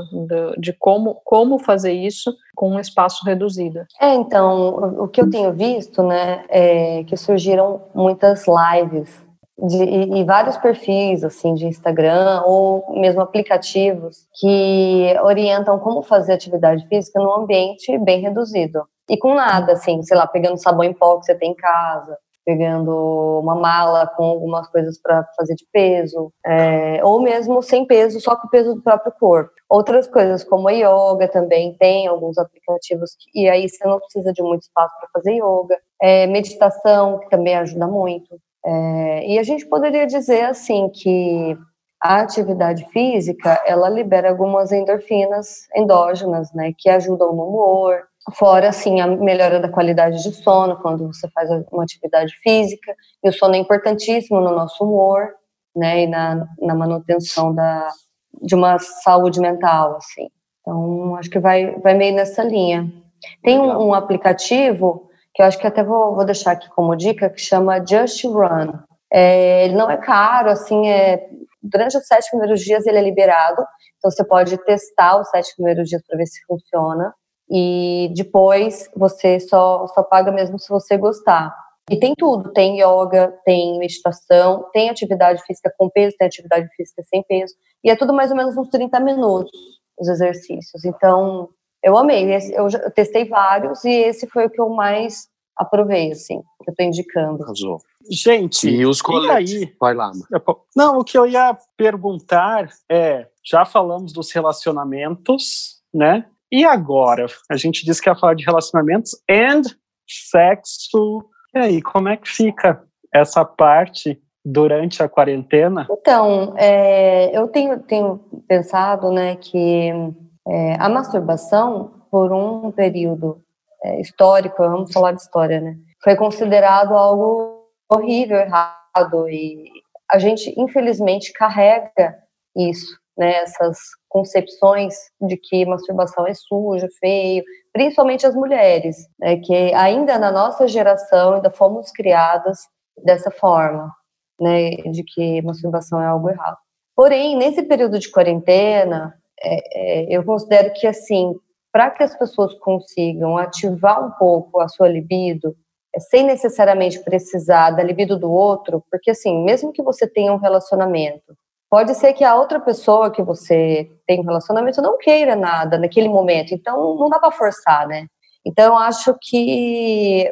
de como, como fazer isso com um espaço reduzido. É, então, o- o que eu tenho visto, né, é que surgiram muitas lives de, e, vários perfis, assim, de Instagram ou mesmo aplicativos que orientam como fazer atividade física num ambiente bem reduzido. E com nada, assim, sei lá, pegando sabão em pó que você tem em casa, pegando uma mala com algumas coisas para fazer de peso, é, ou mesmo sem peso, só com o peso do próprio corpo. Outras coisas, como a yoga também, tem alguns aplicativos, que, e aí você não precisa de muito espaço para fazer yoga. É, meditação, que também ajuda muito. É, e a gente poderia dizer, assim, que a atividade física, ela libera algumas endorfinas endógenas, né, que ajudam no humor, Fora, assim, a melhora da qualidade de sono quando você faz uma atividade física. E o sono é importantíssimo no nosso humor, né? E na, na manutenção da, de uma saúde mental, assim. Então, acho que vai, vai meio nessa linha. Tem um, um aplicativo que eu acho que até vou, vou deixar aqui como dica, que chama Just Run. É, ele não é caro, assim, é, durante os sete primeiros dias ele é liberado, então você pode testar os sete primeiros dias para ver se funciona e depois você só, só paga mesmo se você gostar. E tem tudo, tem yoga, tem meditação, tem atividade física com peso, tem atividade física sem peso, e é tudo mais ou menos uns 30 minutos, os exercícios. Então, eu amei, eu, já, eu testei vários, e esse foi o que eu mais aprovei, assim, que eu tô indicando. Arrasou. Gente, E os e coletes? aí? Vai lá, mano. Não, o que eu ia perguntar é, já falamos dos relacionamentos, né? E agora? A gente disse que ia falar de relacionamentos and sexo. E aí, como é que fica essa parte durante a quarentena? Então, é, eu tenho, tenho pensado né, que é, a masturbação, por um período é, histórico, vamos falar de história, né, foi considerado algo horrível, errado, e a gente, infelizmente, carrega isso, né, essas concepções de que masturbação é sujo, feio, principalmente as mulheres, né, que ainda na nossa geração ainda fomos criadas dessa forma, né, de que masturbação é algo errado. Porém, nesse período de quarentena, é, é, eu considero que, assim, para que as pessoas consigam ativar um pouco a sua libido, é, sem necessariamente precisar da libido do outro, porque, assim, mesmo que você tenha um relacionamento, pode ser que a outra pessoa que você tem um relacionamento não queira nada naquele momento, então não dá para forçar, né? Então, acho que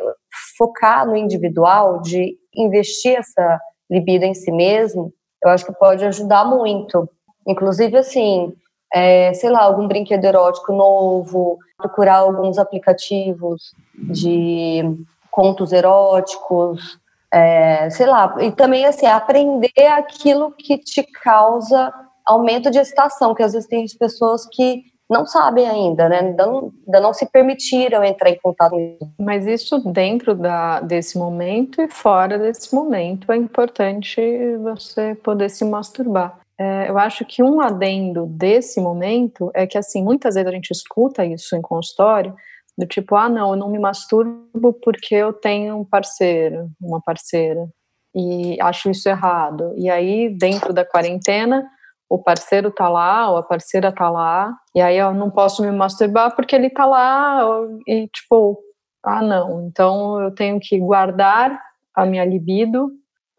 focar no individual, de investir essa libido em si mesmo, eu acho que pode ajudar muito. Inclusive, assim, é, sei lá, algum brinquedo erótico novo, procurar alguns aplicativos de contos eróticos, é, sei lá, e também, assim, aprender aquilo que te causa aumento de excitação, que às vezes tem pessoas que não sabem ainda, né? Ainda não, ainda não se permitiram entrar em contato. Mas isso dentro da, desse momento e fora desse momento é importante você poder se masturbar. É, eu acho que um adendo desse momento é que, assim, muitas vezes a gente escuta isso em consultório, do tipo, ah, não, eu não me masturbo porque eu tenho um parceiro, uma parceira, e acho isso errado. E aí, dentro da quarentena, o parceiro tá lá, ou a parceira tá lá, e aí eu não posso me masturbar porque ele tá lá, e tipo, ah, não, então eu tenho que guardar a minha libido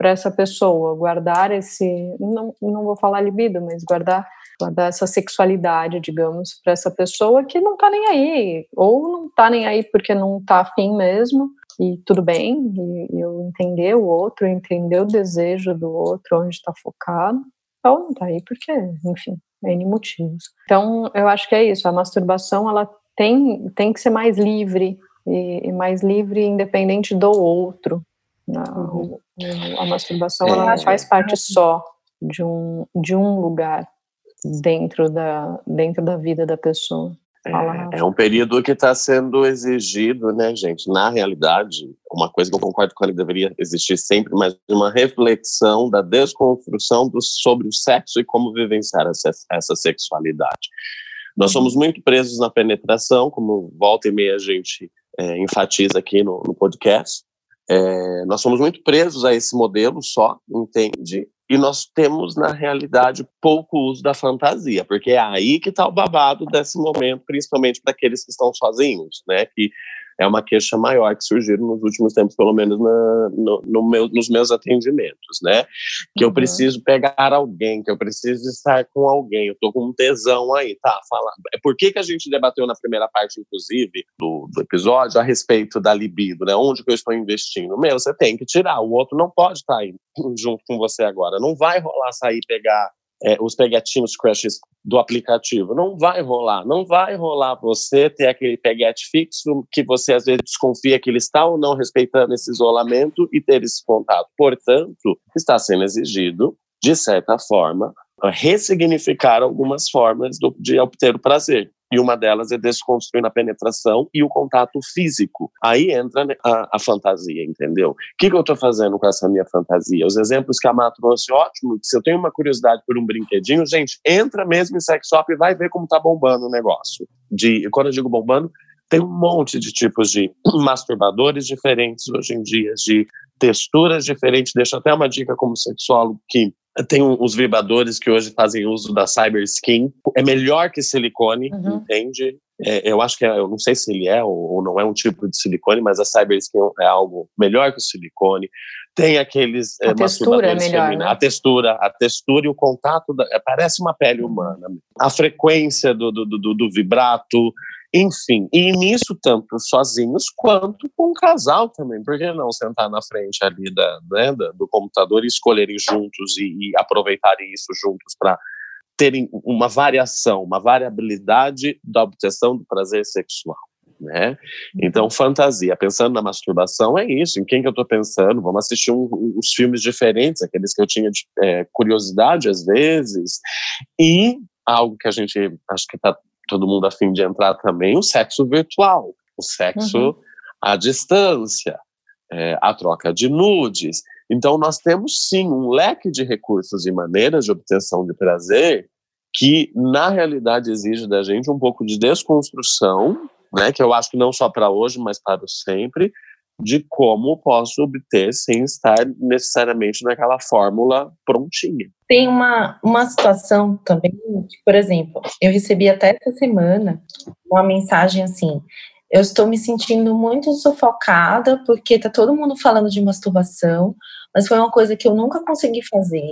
para essa pessoa, guardar esse, não, não vou falar libido, mas guardar, guardar essa sexualidade, digamos, para essa pessoa que não tá nem aí, ou não tá nem aí porque não tá afim mesmo, e tudo bem, e, eu entender o outro, entender o desejo do outro, onde está focado, ou não tá aí porque, enfim, N motivos. Então, eu acho que é isso, a masturbação, ela tem, tem que ser mais livre, e, e mais livre independente do outro. Uhum. A masturbação é, ela não faz parte só de um, de um lugar dentro da, dentro da vida da pessoa. É, é, um período que está sendo exigido, né, gente? Na realidade, uma coisa que eu concordo com ele deveria existir sempre, mas uma reflexão da desconstrução do, sobre o sexo e como vivenciar essa, essa sexualidade. Nós uhum. somos muito presos na penetração, como volta e meia a gente é, enfatiza aqui no, no podcast. É, nós somos muito presos a esse modelo só, entende? E nós temos, na realidade, pouco uso da fantasia, porque é aí que está o babado desse momento, principalmente para aqueles que estão sozinhos, né? Que é uma queixa maior que surgiram nos últimos tempos, pelo menos na, no, no meu, nos meus atendimentos, né? Que uhum. eu preciso pegar alguém, que eu preciso estar com alguém, eu tô com um tesão aí, tá? Fala. É por que, que a gente debateu na primeira parte, inclusive, do, do episódio, a respeito da libido, né? Onde que eu estou investindo? Meu, você tem que tirar, o outro não pode estar aí junto com você agora. Não vai rolar sair pegar é, os peguetinhos crushes do aplicativo. Não vai rolar. Não vai rolar você ter aquele peguete fixo que você às vezes desconfia que ele está ou não respeitando esse isolamento e ter esse contato. Portanto, está sendo exigido, de certa forma, ressignificar algumas formas do, de obter o prazer. E uma delas é desconstruir a penetração e o contato físico. Aí entra né, a, a fantasia, entendeu? O que, que eu estou fazendo com essa minha fantasia? Os exemplos que a Má trouxe, ótimo. Se eu tenho uma curiosidade por um brinquedinho, gente, entra mesmo em sex shop e vai ver como tá bombando o negócio. De, quando eu digo bombando, tem um monte de tipos de masturbadores diferentes hoje em dia, de texturas diferentes. Deixo até uma dica como sexólogo que tem os vibradores que hoje fazem uso da Cyber Skin. É melhor que silicone, uhum. entende? É, eu acho que é, eu não sei se ele é ou, ou, não é um tipo de silicone, mas a Cyber Skin é algo melhor que o silicone. Tem aqueles a é, textura é melhor, né? a textura, a textura e o contato da, parece uma pele humana. A frequência do, do, do, do vibrato, Enfim, e nisso, tanto sozinhos quanto com um casal também. Por que não sentar na frente ali da, né, do computador e escolherem juntos e, e aproveitarem isso juntos para terem uma variação, uma variabilidade da obtenção do prazer sexual? Né? Então, fantasia. Pensando na masturbação, é isso. Em quem que eu estou pensando? Vamos assistir um, uns filmes diferentes, aqueles que eu tinha de, é, curiosidade às vezes. E algo que a gente acho que está todo mundo a fim de entrar também, o sexo virtual, o sexo uhum. à distância, é, a troca de nudes. Então, nós temos sim um leque de recursos e maneiras de obtenção de prazer que, na realidade, exige da gente um pouco de desconstrução né, que eu acho que não só para hoje, mas para sempre, de como posso obter sem estar necessariamente naquela fórmula prontinha. Tem uma, uma situação também, por exemplo, eu recebi até essa semana uma mensagem assim: eu estou me sentindo muito sufocada porque tá todo mundo falando de masturbação, mas foi uma coisa que eu nunca consegui fazer.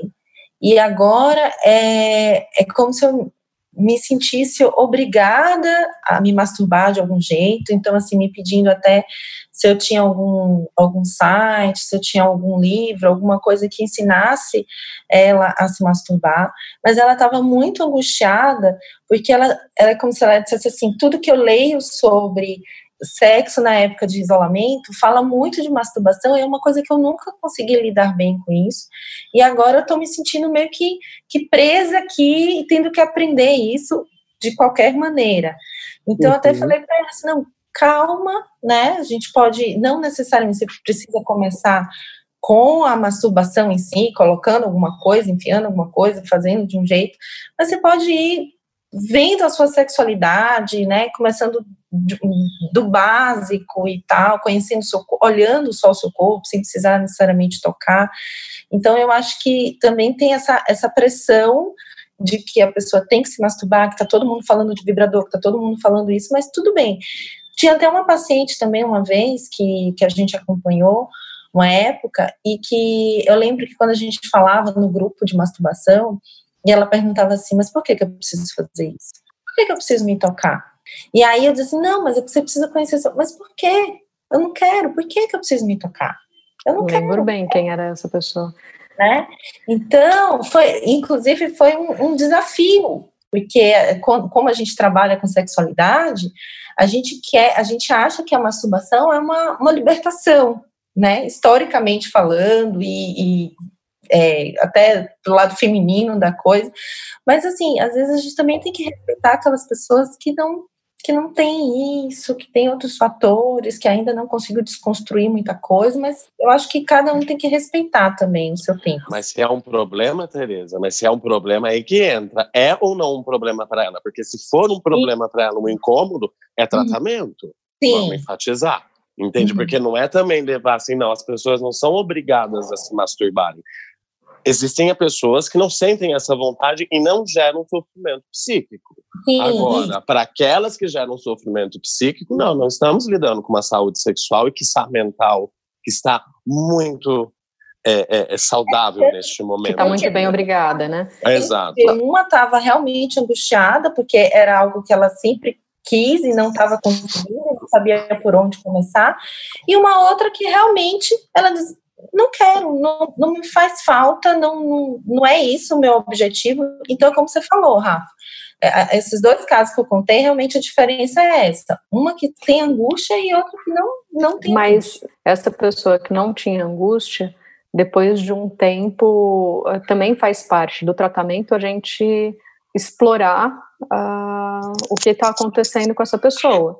E agora é, é como se eu me sentisse obrigada a me masturbar de algum jeito, então assim, me pedindo até se eu tinha algum, algum site, se eu tinha algum livro, alguma coisa que ensinasse ela a se masturbar, mas ela estava muito angustiada, porque ela era como se ela dissesse assim, tudo que eu leio sobre sexo na época de isolamento fala muito de masturbação, é uma coisa que eu nunca consegui lidar bem com isso. E agora eu tô me sentindo meio que, que presa aqui e tendo que aprender isso de qualquer maneira. Então, uhum. eu até falei para ela assim: não, calma, né? A gente pode, não necessariamente você precisa começar com a masturbação em si, colocando alguma coisa, enfiando alguma coisa, fazendo de um jeito, mas você pode ir vendo a sua sexualidade, né, começando do básico e tal, conhecendo seu olhando só o seu corpo, sem precisar necessariamente tocar. Então eu acho que também tem essa, essa pressão de que a pessoa tem que se masturbar, que tá todo mundo falando de vibrador, que tá todo mundo falando isso, mas tudo bem. Tinha até uma paciente também uma vez que, que a gente acompanhou uma época e que eu lembro que quando a gente falava no grupo de masturbação, e ela perguntava assim: Mas por que, que eu preciso fazer isso? Por que, que eu preciso me tocar? E aí eu disse: Não, mas é que você precisa conhecer. Mas por quê? Eu não quero. Por que, que eu preciso me tocar? Eu não Lembro quero. bem quem era essa pessoa. Né? Então, foi, inclusive, foi um, um desafio, porque como a gente trabalha com sexualidade, a gente quer, a gente acha que a masturbação é uma, uma libertação, né? Historicamente falando e, e é, até do lado feminino da coisa. Mas, assim, às vezes a gente também tem que respeitar aquelas pessoas que não que não tem isso, que tem outros fatores, que ainda não conseguiu desconstruir muita coisa, mas eu acho que cada um tem que respeitar também o seu tempo. Mas se é um problema, Tereza, mas se é um problema aí que entra, é ou não um problema para ela? Porque se for um problema para ela, um incômodo, é tratamento. Sim. Vamos enfatizar. Entende? Uhum. Porque não é também levar assim, não, as pessoas não são obrigadas a se masturbarem existem pessoas que não sentem essa vontade e não geram sofrimento psíquico. Sim. Agora, para aquelas que geram sofrimento psíquico, não, não estamos lidando com uma saúde sexual e que está mental que está muito é, é, é saudável é, neste momento. Está muito bem obrigada, né? exato. Uma estava realmente angustiada, porque era algo que ela sempre quis e não estava conseguindo, não sabia por onde começar. E uma outra que realmente ela não quero, não, não me faz falta, não, não, não é isso o meu objetivo. Então, como você falou, Rafa, é, esses dois casos que eu contei, realmente a diferença é essa. Uma que tem angústia e outra que não, não tem Mas angústia. essa pessoa que não tinha angústia, depois de um tempo, eh, também faz parte do tratamento a gente explorar uh, o que está acontecendo com essa pessoa.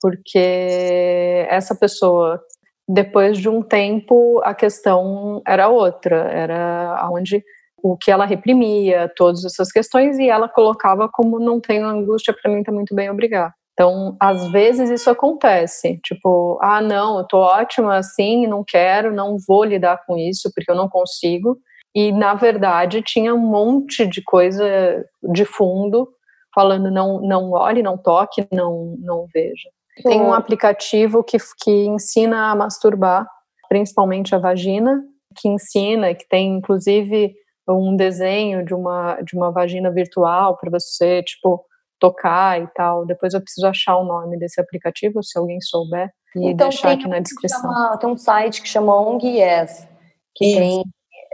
Porque essa pessoa depois de um tempo, a questão era outra, era onde o que ela reprimia, todas essas questões, e ela colocava como não tenho angústia, para mim tá muito bem, obrigado. Então, às vezes isso acontece, tipo, ah, não, eu tô ótima assim, não quero, não vou lidar com isso porque eu não consigo. E na verdade tinha um monte de coisa de fundo falando não, não olhe, não toque, não, não veja. Tem um aplicativo que, que ensina a masturbar, principalmente a vagina, que ensina, que tem inclusive um desenho de uma, de uma vagina virtual para você, tipo, tocar e tal. Depois eu preciso achar o nome desse aplicativo, se alguém souber, e então, deixar aqui na descrição. Chama, tem um site que chama ONG Yes, que Isso. tem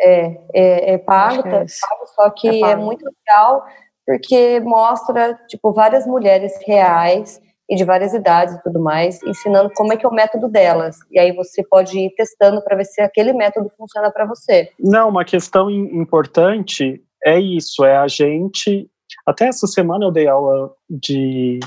é, é, é pago, tá, é pago, só que é, é muito legal porque mostra tipo várias mulheres reais e de várias idades e tudo mais, ensinando como é que é o método delas. E aí você pode ir testando para ver se aquele método funciona para você. Não, uma questão importante é isso, é a gente. Até essa semana eu dei aula de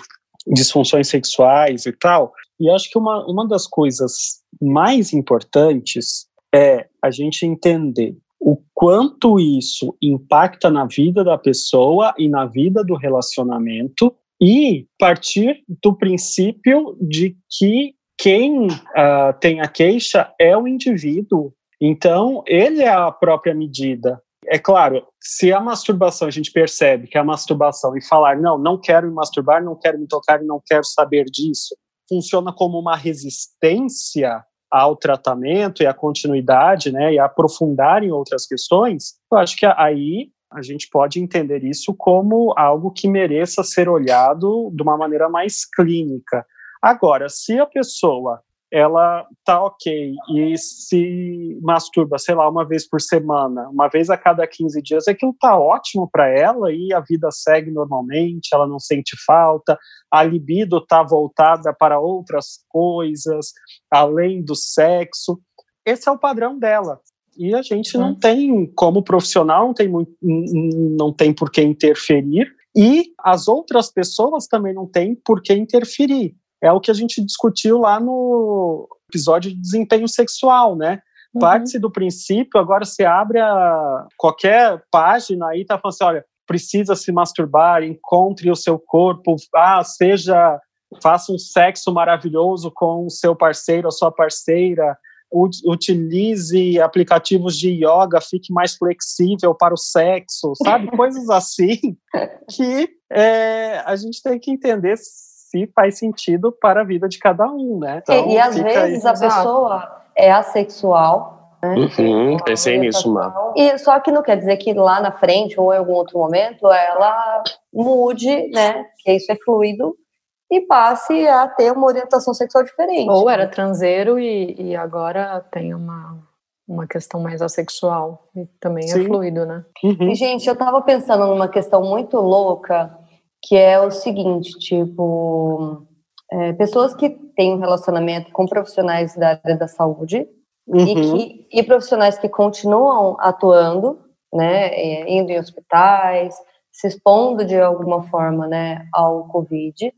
disfunções sexuais e tal, e acho que uma, uma das coisas mais importantes é a gente entender o quanto isso impacta na vida da pessoa e na vida do relacionamento e partir do princípio de que quem uh, tem a queixa é o indivíduo. Então, ele é a própria medida. É claro, se a masturbação, a gente percebe que a masturbação e falar, não, não quero me masturbar, não quero me tocar, não quero saber disso, funciona como uma resistência ao tratamento e à continuidade, né, e a aprofundar em outras questões, eu acho que aí a gente pode entender isso como algo que mereça ser olhado de uma maneira mais clínica. Agora, se a pessoa ela tá ok e se masturba, sei lá, uma vez por semana, uma vez a cada 15 dias, aquilo tá ótimo para ela e a vida segue normalmente, ela não sente falta, a libido tá voltada para outras coisas, além do sexo. Esse é o padrão dela. E a gente não uhum. tem, como profissional, não tem, muito, não tem por que interferir, e as outras pessoas também não têm por que interferir. É o que a gente discutiu lá no episódio de desempenho sexual, né? Uhum. Parte-se do princípio, agora se abre a qualquer página aí, tá falando assim, olha, precisa se masturbar, encontre o seu corpo, ah, seja, faça um sexo maravilhoso com o seu parceiro ou sua parceira, utilize aplicativos de yoga, fique mais flexível para o sexo, sabe? Coisas assim que é, a gente tem que entender se faz sentido para a vida de cada um, né? Então, e, e às vezes aí. a pessoa é assexual, né? Uhum, pensei nisso, Má. E só que não quer dizer que lá na frente ou em algum outro momento ela mude, né? Que isso é fluido e passe a ter uma orientação sexual diferente. Ou era transeiro e, e agora tem uma, uma questão mais assexual. E também é Sim. é fluido, né? Uhum. E, gente, eu tava pensando numa questão muito louca, que é o seguinte, tipo... É, pessoas que têm um relacionamento com profissionais da área da saúde uhum. e, que, e profissionais que continuam atuando, né, é, indo em hospitais, se expondo de alguma forma, né, ao Covid.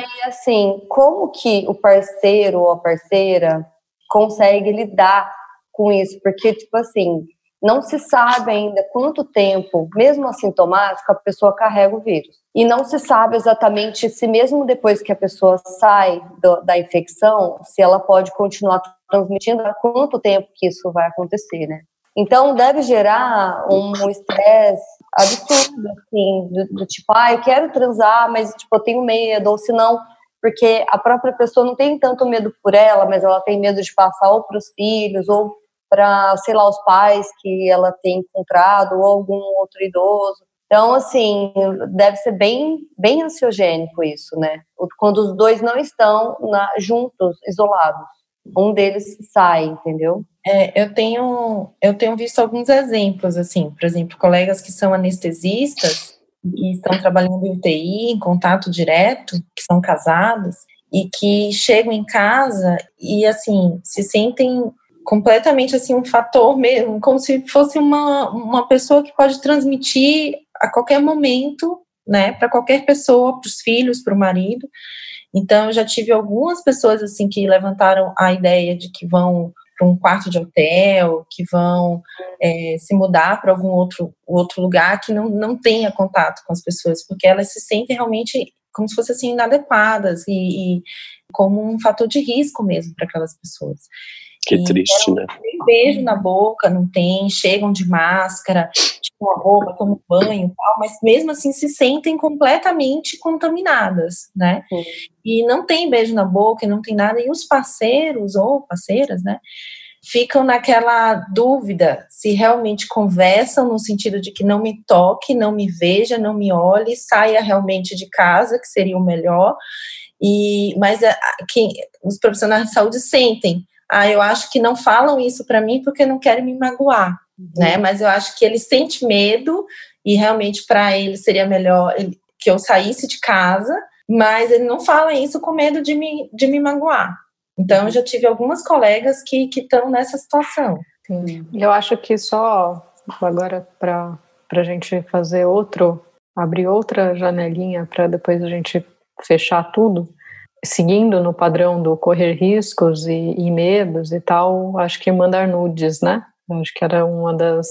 E aí, assim, como que o parceiro ou a parceira consegue lidar com isso? Porque, tipo assim, não se sabe ainda quanto tempo, mesmo assintomático, a pessoa carrega o vírus. E não se sabe exatamente se, mesmo depois que a pessoa sai do, da infecção, se ela pode continuar transmitindo, há quanto tempo que isso vai acontecer, né? Então, deve gerar um estresse absurdo, assim, do, do, tipo, ah, eu quero transar, mas, tipo, eu tenho medo, ou se não, porque a própria pessoa não tem tanto medo por ela, mas ela tem medo de passar ou para os filhos, ou para, sei lá, os pais que ela tem encontrado, ou algum outro idoso. Então, assim, deve ser bem, bem ansiogênico isso, né? Quando os dois não estão na, juntos, isolados. Um deles sai, entendeu? É, eu tenho eu tenho visto alguns exemplos assim, por exemplo, colegas que são anestesistas e estão trabalhando em UTI, em contato direto, que são casados e que chegam em casa e assim se sentem completamente assim um fator mesmo, como se fosse uma, uma pessoa que pode transmitir a qualquer momento, né, para qualquer pessoa, para os filhos, para o marido. Então, eu já tive algumas pessoas assim que levantaram a ideia de que vão para um quarto de hotel, que vão é, se mudar para algum outro, outro lugar que não, não tenha contato com as pessoas, porque elas se sentem realmente como se fossem assim, inadequadas e, e como um fator de risco mesmo para aquelas pessoas. Que e triste, né? Tem beijo na boca, não tem, chegam de máscara, tipo a roupa, tomam banho e tal, mas mesmo assim se sentem completamente contaminadas, né? E não tem beijo na boca, não tem nada, e os parceiros ou parceiras, né? ficam naquela dúvida se realmente conversam no sentido de que não me toque, não me veja, não me olhe, saia realmente de casa, que seria o melhor. E mas a, quem, os profissionais de saúde sentem. Ah, eu acho que não falam isso para mim porque não querem me magoar, uhum. né? Mas eu acho que ele sente medo e realmente para ele seria melhor que eu saísse de casa, mas ele não fala isso com medo de me, de me magoar. Então, eu já tive algumas colegas que estão nessa situação. Sim. Eu acho que só agora para a gente fazer outro, abrir outra janelinha para depois a gente fechar tudo, seguindo no padrão do correr riscos e, e medos e tal, acho que mandar nudes, né? Acho que era uma das,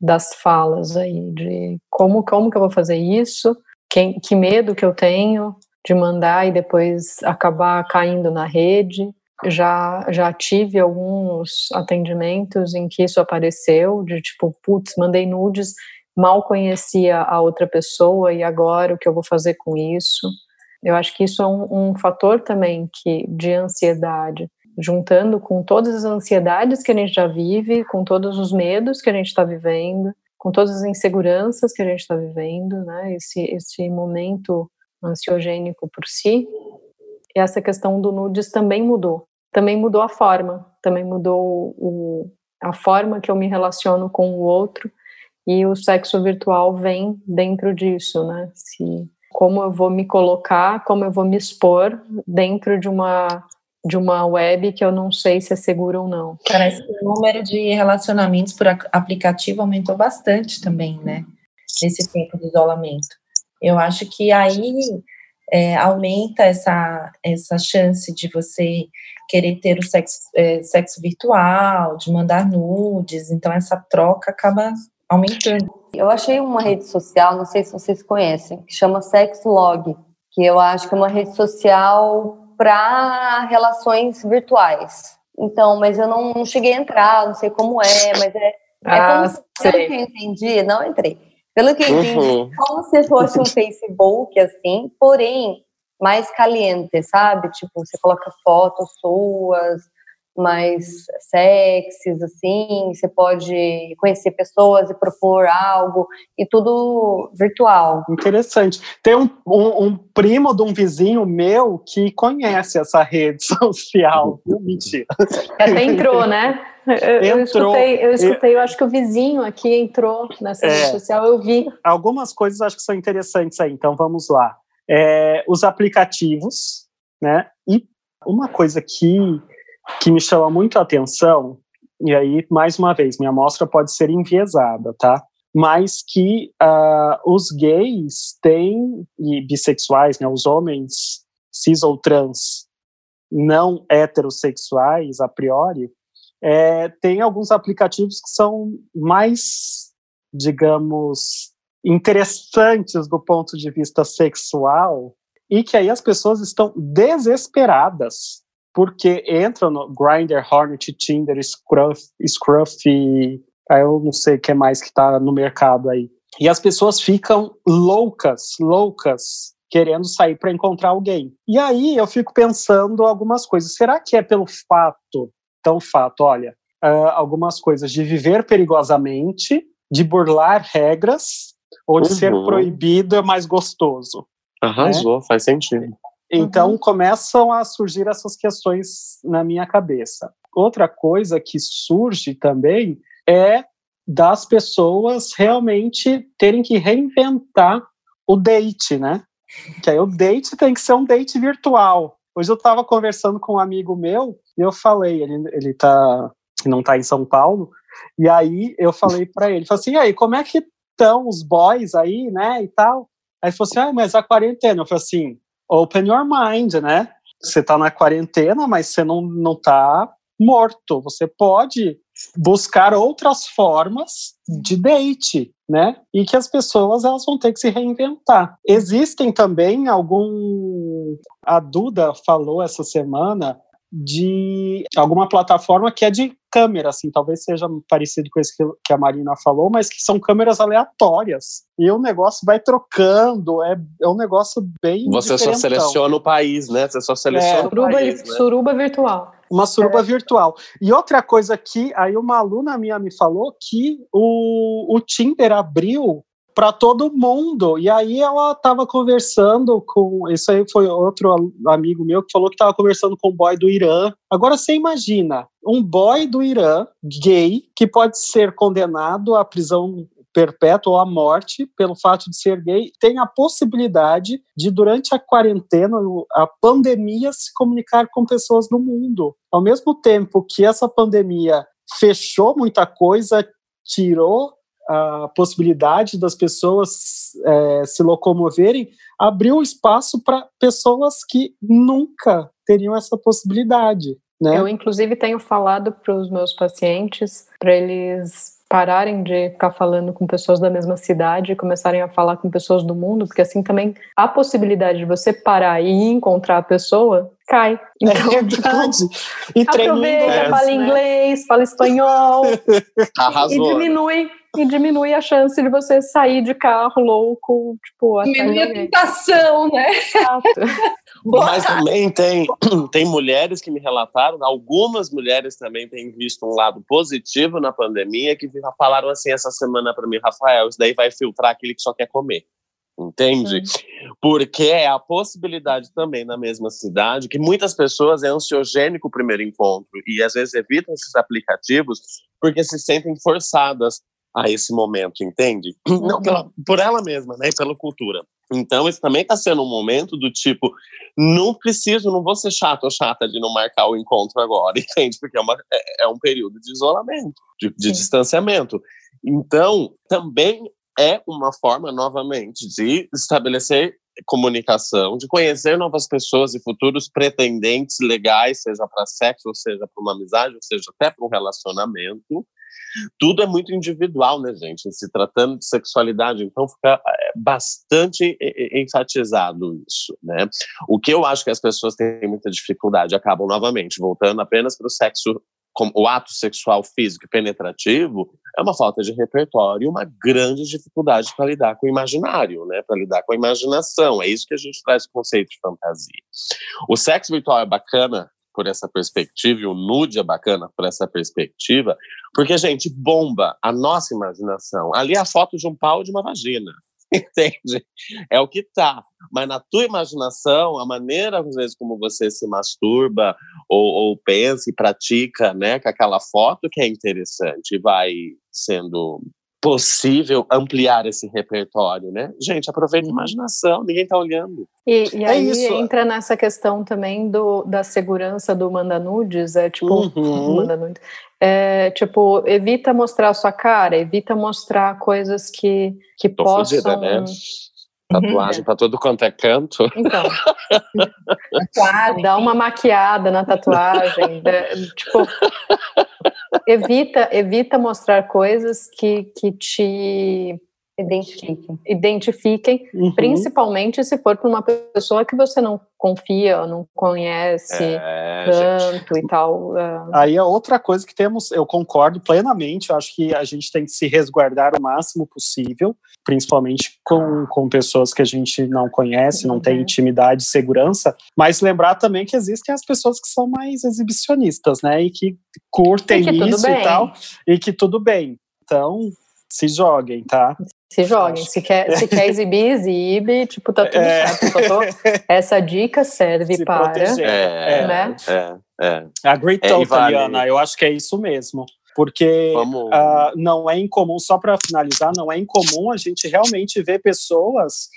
das falas aí de como, como que eu vou fazer isso, quem, que medo que eu tenho de mandar e depois acabar caindo na rede já, já tive alguns atendimentos em que isso apareceu, de tipo, putz, mandei nudes, mal conhecia a outra pessoa e agora o que eu vou fazer com isso? Eu acho que isso é um, um fator também que de ansiedade, juntando com todas as ansiedades que a gente já vive, com todos os medos que a gente está vivendo, com todas as inseguranças que a gente está vivendo, né? Esse, esse momento ansiogênico por si, e essa questão do nudes também mudou também mudou a forma, também mudou o, a forma que eu me relaciono com o outro e o sexo virtual vem dentro disso, né? Se como eu vou me colocar, como eu vou me expor dentro de uma de uma web que eu não sei se é segura ou não. Parece que o número de relacionamentos por aplicativo aumentou bastante também, né? Nesse tempo de isolamento. Eu acho que aí é, aumenta essa, essa chance de você querer ter o sexo, é, sexo virtual, de mandar nudes, então essa troca acaba aumentando. Eu achei uma rede social, não sei se vocês conhecem, que chama Sexlog, que eu acho que é uma rede social para relações virtuais. Então, mas eu não, não, cheguei a entrar, não sei como é, mas é, é ah, como se, pelo que eu entendi, não entrei. Pelo que eu entendi, uhum. como se fosse um Facebook, assim, porém, mais caliente, sabe? Tipo, você coloca fotos suas, mais sexys, assim, você pode conhecer pessoas e propor algo, e tudo virtual. Interessante. Tem um, um, um primo de um vizinho meu que conhece essa rede social. Mentira. Até entrou, né? Eu, entrou. eu escutei, eu escutei, eu acho que o vizinho aqui entrou nessa é, rede social, eu vi. Algumas coisas acho que são interessantes aí, então vamos lá. É, os aplicativos, né? E uma coisa que que me chama muito a atenção, e aí, mais uma vez, minha amostra pode ser enviesada, tá? Mas que uh, os gays têm, e bissexuais, né, os homens cis ou trans não heterossexuais, a priori, é, tem alguns aplicativos que são mais, digamos, interessantes do ponto de vista sexual e que aí as pessoas estão desesperadas porque entram no Grindr, Hornet, Tinder, Scruff, Scruff e eu não sei o que mais que está no mercado aí. E as pessoas ficam loucas, loucas, querendo sair para encontrar alguém. E aí eu fico pensando algumas coisas. Será que é pelo fato, tão fato, olha, uh, algumas coisas de viver perigosamente, de burlar regras, ou de uhum. ser proibido é mais gostoso? Arrasou, né? faz sentido. Então uhum. começam a surgir essas questões na minha cabeça. Outra coisa que surge também é das pessoas realmente terem que reinventar o date, né? Que aí o date tem que ser um date virtual. Hoje eu estava conversando com um amigo meu e eu falei, ele, ele tá, não está em São Paulo, e aí eu falei para ele, falei assim, e aí, como é que estão os boys aí, né, e tal? Aí ele falou assim, ah, mas a quarentena. Eu falei assim, open your mind, né? Você está na quarentena, mas você não, não tá morto. Você pode buscar outras formas de date, né? E que as pessoas elas vão ter que se reinventar. Existem também algum a Duda falou essa semana de alguma plataforma que é de câmera, assim, talvez seja parecido com esse que a Marina falou, mas que são câmeras aleatórias. E o negócio vai trocando, é, é um negócio bem. Você só seleciona o país, né? Você só seleciona é. o suruba, país. Né? Suruba virtual. Uma suruba é. virtual. E outra coisa que aí uma aluna minha me falou que o, o Tinder abriu para todo mundo. E aí ela estava conversando com. Isso aí foi outro amigo meu que falou que estava conversando com um boy do Irã. Agora você imagina um boy do Irã, gay, que pode ser condenado à prisão perpétua ou à morte pelo fato de ser gay, tem a possibilidade de, durante a quarentena, a pandemia, se comunicar com pessoas no mundo. Ao mesmo tempo que essa pandemia fechou muita coisa, tirou a possibilidade das pessoas é, se locomoverem, abriu espaço para pessoas que nunca teriam essa possibilidade. Né? Eu, inclusive, tenho falado para os meus pacientes para eles pararem de ficar falando com pessoas da mesma cidade e começarem a falar com pessoas do mundo, porque assim também a possibilidade de você parar e encontrar a pessoa cai. É então, é verdade. E aproveita, fala né? inglês, fala espanhol Arrasou. e diminui e diminui a chance de você sair de carro louco, tipo, diminui a tentação, né? Exato. Mas também tem, tem mulheres que me relataram, algumas mulheres também têm visto um lado positivo na pandemia, que falaram assim essa semana para mim, Rafael, isso daí vai filtrar aquele que só quer comer. Entende? Sim. Porque é a possibilidade também na mesma cidade que muitas pessoas é ansiogênico o primeiro encontro e às vezes evitam esses aplicativos porque se sentem forçadas a esse momento, entende? Não uhum. pela, por ela mesma, né? E pela cultura. Então, esse também está sendo um momento do tipo, não preciso, não vou ser chato ou chata de não marcar o encontro agora, entende? Porque é, uma, é, é um período de isolamento, de, de distanciamento. Então, também é uma forma, novamente, de estabelecer comunicação, de conhecer novas pessoas e futuros pretendentes legais, seja para sexo, ou seja para uma amizade, ou seja até para um relacionamento, tudo é muito individual, né, gente? Se tratando de sexualidade, então fica é, bastante enfatizado isso, né? O que eu acho que as pessoas têm muita dificuldade, acabam novamente voltando apenas para o sexo como o ato sexual físico e penetrativo é uma falta de repertório e uma grande dificuldade para lidar com o imaginário, né? Para lidar com a imaginação. É isso que a gente traz o conceito de fantasia. O sexo virtual é bacana por essa perspectiva, e o nude é bacana por essa perspectiva, porque, gente, bomba a nossa imaginação. Ali é a foto de um pau e de uma vagina. Entende? É o que tá. Mas na tua imaginação, a maneira, às vezes, como você se masturba ou, ou pensa e pratica né, com aquela foto que é interessante, vai sendo possível ampliar esse repertório, né? Gente, aproveita a imaginação, ninguém está olhando. E, e é aí isso. entra nessa questão também do, da segurança do manda nudes, é tipo, uhum. manda nudes, é, tipo, evita mostrar a sua cara, evita mostrar coisas que, que Tô possam... Fudida, né? Tatuagem para todo quanto é canto. Então, dá uma maquiada na tatuagem. tipo, evita, evita mostrar coisas que, que te Identifiquem. Identifiquem, uhum. principalmente se for para uma pessoa que você não confia, não conhece é, tanto gente. e tal. Uh... Aí é outra coisa que temos, eu concordo plenamente, eu acho que a gente tem que se resguardar o máximo possível, principalmente com, com pessoas que a gente não conhece, não uhum. tem intimidade e segurança, mas lembrar também que existem as pessoas que são mais exibicionistas, né, e que curtem e que isso e tal, e que tudo bem. Então, se joguem, tá? Se joguem. Se quer, se quer exibir, exibe. Tipo, tá tudo é. certo. Tô... Essa dica serve se para. É, né? é, é. Agree é, totally, vale. Eu acho que é isso mesmo. Porque uh, não é incomum, só para finalizar, não é incomum a gente realmente ver pessoas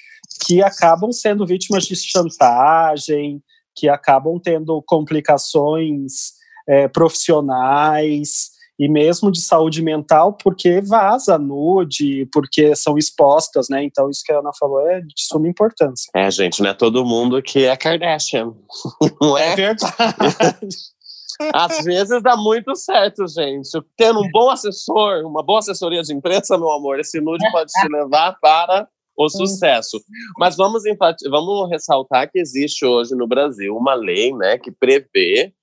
que acabam sendo vítimas de chantagem, que acabam tendo complicações é, profissionais, e mesmo de saúde mental, porque vaza nude, porque são expostas, né? Então, isso que a Ana falou é de suma importância. É, gente, não é todo mundo que é Kardashian. Não é? É verdade. Às vezes dá muito certo, gente. Tendo um bom assessor, uma boa assessoria de imprensa, meu amor, esse nude pode te levar para o sucesso. Mas vamos, vamos ressaltar que existe hoje no Brasil uma lei né, que prevê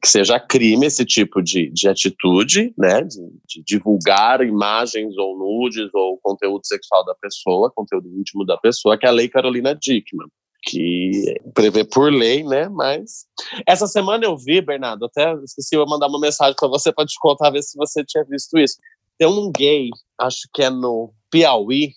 que seja crime esse tipo de, de atitude, né, de, de, divulgar imagens ou nudes ou conteúdo sexual da pessoa, conteúdo íntimo da pessoa, que é a Lei Carolina Dickman. que prevê por lei, né? Mas essa semana eu vi, Bernardo, até esqueci de mandar uma mensagem para você para te contar ver se você tinha visto isso. Tem um gay, acho que é no Piauí,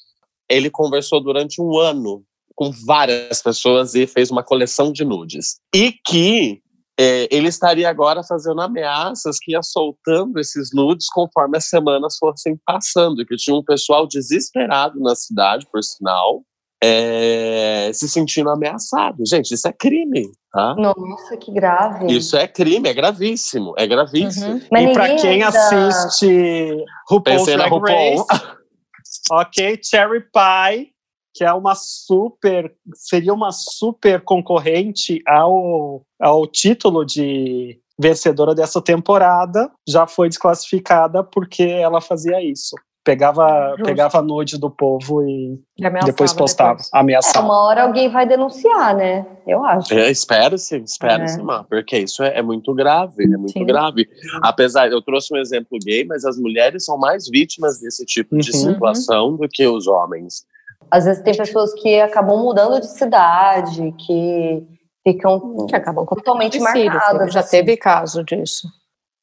ele conversou durante um ano com várias pessoas e fez uma coleção de nudes. E que é, ele estaria agora fazendo ameaças que ia soltando esses nudes conforme as semanas fossem passando, que tinha um pessoal desesperado na cidade, por sinal, é, se sentindo ameaçado. Gente, isso é crime, tá? Nossa, que grave. Isso é crime, é gravíssimo, é gravíssimo. Uhum. e para quem ainda... assiste RuPaul's Drag RuPaul. Race, ok, Cherry Pie, que é uma super, seria uma super concorrente ao, ao título de vencedora dessa temporada, já foi desclassificada porque ela fazia isso pegava, pegava nude do povo e, e depois postava, depois. ameaçava. Uma hora alguém vai denunciar, né? Eu acho. É, espero-se, espero-se, é. porque isso é, é, muito grave, é muito Sim. grave. Apesar, eu trouxe um exemplo gay, mas as mulheres são mais vítimas desse tipo de uhum. situação do que os homens. Às vezes tem pessoas que acabam mudando de cidade, que ficam que acabam totalmente marcadas. Já assim. teve caso disso.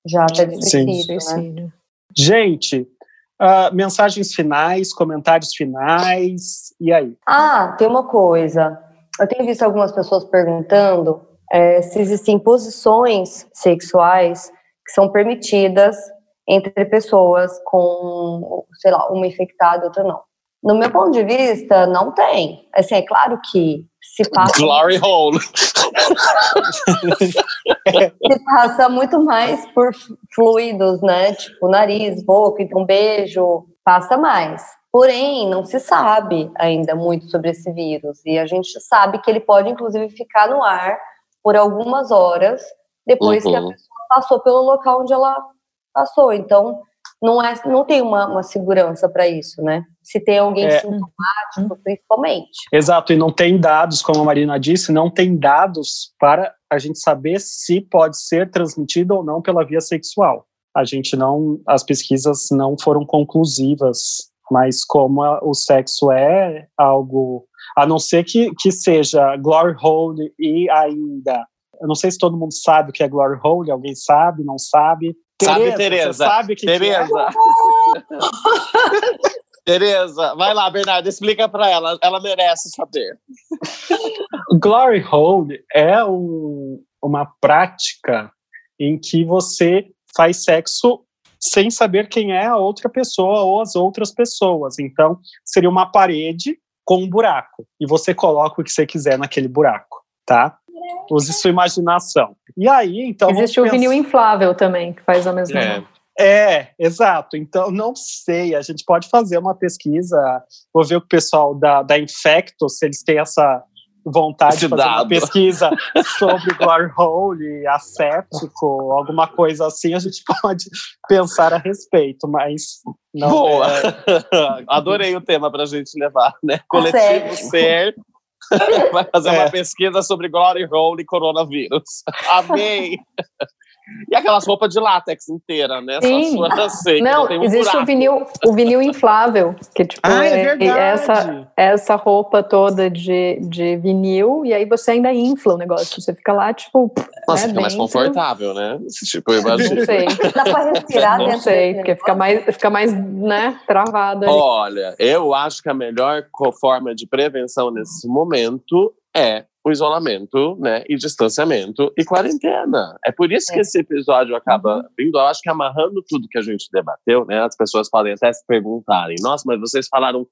Já teve suicídio, né? Gente, Uh, mensagens finais, comentários finais, e aí? Ah, tem uma coisa. Eu tenho visto algumas pessoas perguntando é, se existem posições sexuais que são permitidas entre pessoas com, sei lá, uma infectada e outra não. No meu ponto de vista, não tem. Assim, é claro que se passa. Glory hole! se passa muito mais por fluidos, né? Tipo nariz, boca, então beijo, passa mais. Porém, não se sabe ainda muito sobre esse vírus. E a gente sabe que ele pode, inclusive, ficar no ar por algumas horas depois uhum. que a uhum. pessoa passou pelo local onde ela passou. Então, não, é, não tem uma, uma segurança para isso, né? Se tem alguém é. sintomático, principalmente. Exato, e não tem dados, como a Marina disse, não tem dados para a gente saber se pode ser transmitido ou não pela via sexual. A gente não, as pesquisas não foram conclusivas, mas como a, o sexo é algo, a não ser que, que seja glory hole e ainda eu não sei se todo mundo sabe o que é glory hole, alguém sabe, não sabe. Sabe, Tereza? Sabe que Tereza. É? Tereza, vai lá, Bernardo, explica para ela. Ela merece saber. Glory hole é um, uma prática em que você faz sexo sem saber quem é a outra pessoa ou as outras pessoas. Então, seria uma parede com um buraco e você coloca o que você quiser naquele buraco, tá? Use sua imaginação. E aí, então. Existe o pensar... vinil inflável também, que faz a mesma. É. É, exato. Então, não sei. A gente pode fazer uma pesquisa. Vou ver o pessoal da, da Infecto, se eles têm essa vontade Esse de fazer dado. uma pesquisa sobre glory hole, asséptico, alguma coisa assim, a gente pode pensar a respeito, mas não Boa! É... Adorei o tema para a gente levar, né? Coletivo Ser vai fazer é. uma pesquisa sobre Glory Hole e coronavírus. Amei! E aquelas roupas de látex inteira, né? Sim. Só sei, não, não um existe o vinil, o vinil inflável, que tipo ah, é, é essa, essa roupa toda de, de vinil, e aí você ainda infla o negócio. Você fica lá, tipo. Nossa, né, fica mais confortável, né? Tipo, eu imagino. Não sei. Dá pra respirar Não sei, porque fica mais, fica mais né, travado. Ali. Olha, eu acho que a melhor forma de prevenção nesse momento é o isolamento, né, e distanciamento e quarentena. É por isso que é. esse episódio acaba uhum. vindo, eu acho que amarrando tudo que a gente debateu, né, as pessoas podem até se perguntarem, nossa, mas vocês falaram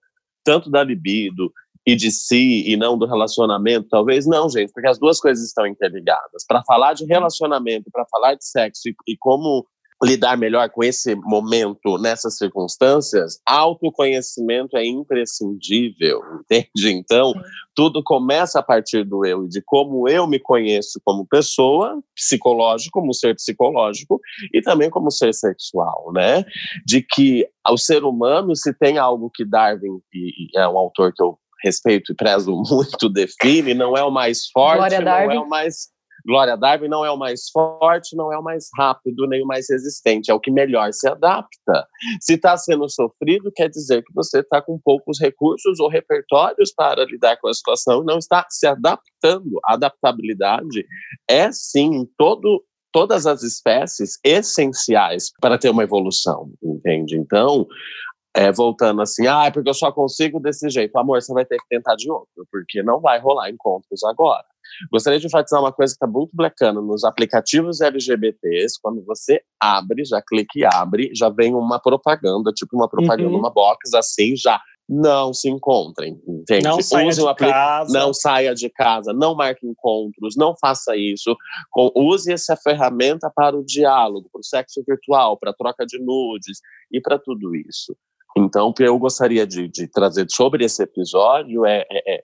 tanto da libido e de si e não do relacionamento, talvez não, gente, porque as duas coisas estão interligadas. Para falar de relacionamento, para falar de sexo e, e como lidar melhor com esse momento nessas circunstâncias, autoconhecimento é imprescindível, entende? Então, tudo começa a partir do eu e de como eu me conheço como pessoa, psicológico, como ser psicológico e também como ser sexual, né? De que o ser humano, se tem algo que Darwin, e é um autor que eu respeito e prezo muito, define, não é o mais forte, não é o mais Glória Darwin não é o mais forte, não é o mais rápido, nem o mais resistente, é o que melhor se adapta. Se está sendo sofrido, quer dizer que você está com poucos recursos ou repertórios para lidar com a situação não está se adaptando. A adaptabilidade é, sim, em todo todas as espécies essenciais para ter uma evolução, entende? Então, é, voltando assim, ah, é porque eu só consigo desse jeito. Amor, você vai ter que tentar de outro, porque não vai rolar encontros agora. Gostaria de enfatizar uma coisa que está muito bacana nos aplicativos LGBTs, quando você abre, já clica e abre, já vem uma propaganda, tipo uma propaganda, uhum. uma box assim, já não se encontrem, entende? Não saia de casa. Não saia de casa, não marque encontros, não faça isso. use essa ferramenta para o diálogo, para o sexo virtual, para a troca de nudes e para tudo isso. Então, o que eu gostaria de, de trazer sobre esse episódio é, é, é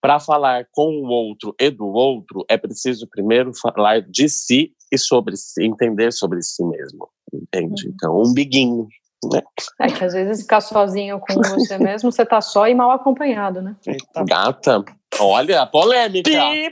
para falar com o outro e do outro, é preciso primeiro falar de si e sobre si, entender sobre si mesmo, entende? Uhum. Então, um biguinho, né? É que às vezes ficar sozinho com você mesmo, você tá só e mal acompanhado, né? Eita. Gata, olha, polêmica.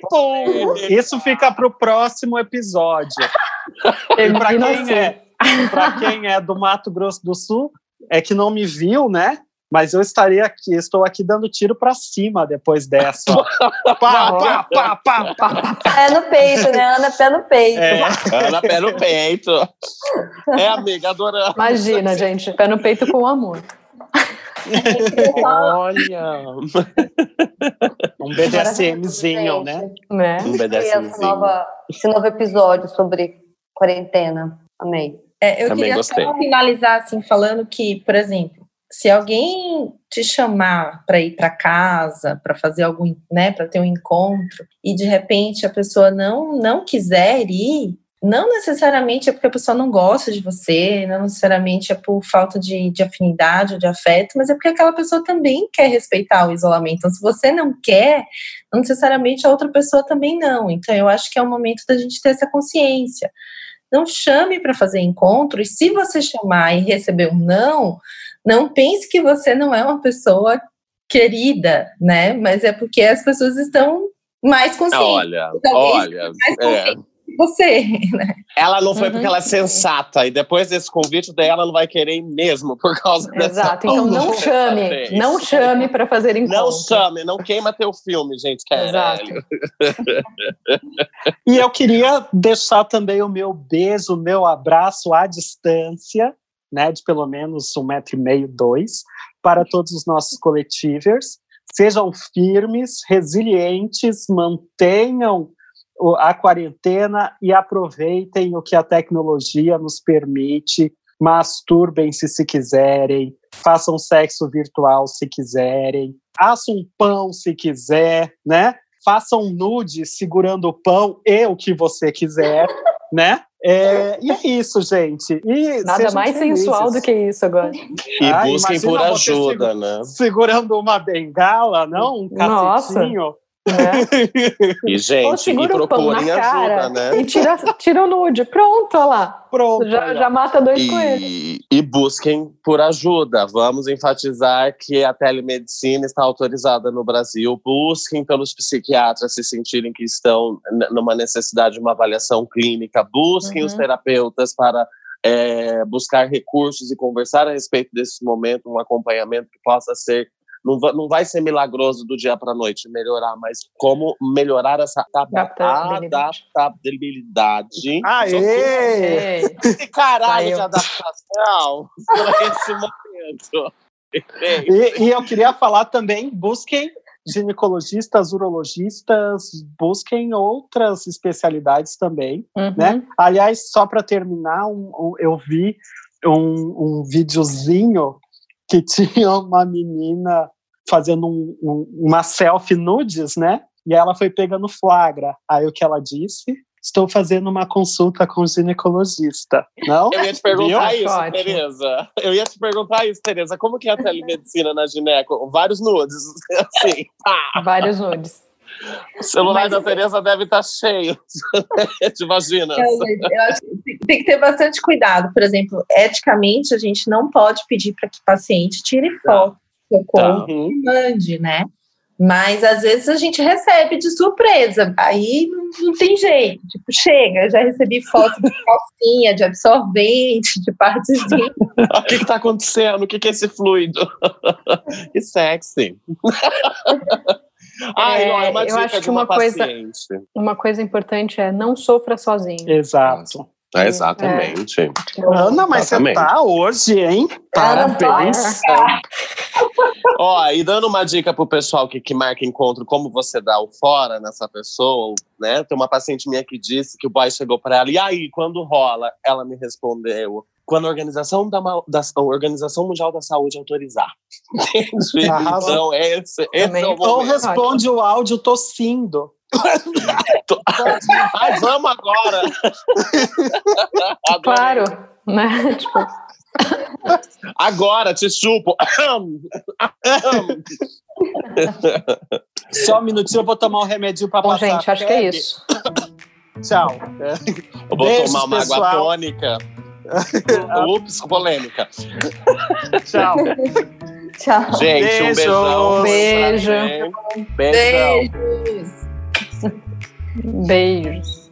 polêmica. Isso fica pro próximo episódio. e pra quem, é, pra quem é do Mato Grosso do Sul, é que não me viu, né? Mas eu estaria aqui, estou aqui dando tiro para cima depois dessa. pá, pá, pá, pá, pá, Pé no peito, né? Ana, pé no peito. É. Ana, pé no peito. É, amiga, adorando. Imagina, gente, pé no peito com amor. Olha! Um BDSMzinho, né? né? Um BDSMzinho. Esse novo episódio sobre quarentena. Amei. É, eu Também queria gostei. só finalizar assim, falando que, por exemplo, se alguém te chamar para ir para casa, para fazer algum, né, para ter um encontro, e de repente a pessoa não não quiser ir, não necessariamente é porque a pessoa não gosta de você, não necessariamente é por falta de, de afinidade ou de afeto, mas é porque aquela pessoa também quer respeitar o isolamento. Então, se você não quer, não necessariamente a outra pessoa também não. Então, eu acho que é o momento da gente ter essa consciência. Não chame para fazer encontro, e se você chamar e receber um não, não pense que você não é uma pessoa querida, né? Mas é porque as pessoas estão mais conscientes. Olha, olha, mais conscientes é você, né? Ela não foi uhum. porque ela é sensata, e depois desse convite dela, ela não vai querer mesmo por causa Exato. dessa. Exato, então não chame, não chame para fazer encontro. Não chame, não queima teu filme, gente, que é Exato. e eu queria deixar também o meu beijo, o meu abraço à distância, né, de pelo menos um metro e meio, dois, para todos os nossos coletivers. Sejam firmes, resilientes, mantenham a quarentena e aproveitem o que a tecnologia nos permite. Masturbem-se se quiserem, façam sexo virtual se quiserem, assam um pão se quiser, né? Façam nude segurando o pão e o que você quiser, né? É, e é isso, gente. E Nada mais felizes. sensual do que isso agora. E ah, busquem por ajuda, né? Segurando uma bengala, não? Um cacetinho. Nossa. É. E, gente, e procurem ajuda, cara, né? E tira, tira o nude. Pronto, olha lá. Pronto. Já, já mata dois e, coelhos. E busquem por ajuda. Vamos enfatizar que a telemedicina está autorizada no Brasil. Busquem pelos psiquiatras se sentirem que estão numa necessidade de uma avaliação clínica. Busquem uhum. os terapeutas para é, buscar recursos e conversar a respeito desse momento, um acompanhamento que possa ser não vai, não vai ser milagroso do dia para a noite melhorar, mas como melhorar essa adaptabilidade. adaptabilidade. Aê! Esse caralho de adaptação para esse momento. E, e eu queria falar também, busquem ginecologistas, urologistas, busquem outras especialidades também, uhum. né? Aliás, só para terminar, um, um, eu vi um, um videozinho que tinha uma menina fazendo um, um, uma selfie nudes, né? E ela foi pegando flagra. Aí o que ela disse? Estou fazendo uma consulta com o ginecologista. Não? Eu ia te perguntar Viu? isso, Tereza. Eu ia te perguntar isso, Tereza. Como que é a telemedicina na gineco? Vários nudes, assim. Pá. Vários nudes. O celular Mas, da Tereza deve estar tá cheio de vaginas. Eu acho que tem que ter bastante cuidado. Por exemplo, eticamente, a gente não pode pedir para que o paciente tire foto seu corpo tá. e mande, né? Mas às vezes a gente recebe de surpresa, aí não, tem jeito. Tipo, chega, já recebi foto de calcinha, de absorvente, de partes de. o que está acontecendo? O que, que é esse fluido? que sexy. Ai, É, uma eu acho que uma, uma coisa-. Uma coisa importante é não sofra sozinho. Exato. É, exatamente. Ana, mas você Exatamente. tá hoje, hein? Parabéns. Ó, e dando uma dica pro pessoal que, que marca encontro, como você dá o fora nessa pessoa, né? Tem uma paciente minha que disse que o boy chegou pra ela, e aí, quando rola? Ela me respondeu, quando a Organização, da, da- a Organização Mundial da Saúde autorizar. Arrasou. Então, esse, esse é o Ou momento. responde o áudio tossindo. Ai, vamos agora! Claro, né? Tipo, Agora, te chupo! Só um minutinho, eu vou tomar um remedinho pra bom, passar. gente, acho que é isso. Tchau. Eu vou Beijos, tomar uma água pessoal. tônica. Ups, polêmica. Tchau. Tchau. Gente, um beijão. Beijo. Beijão. Beijos! Beijos.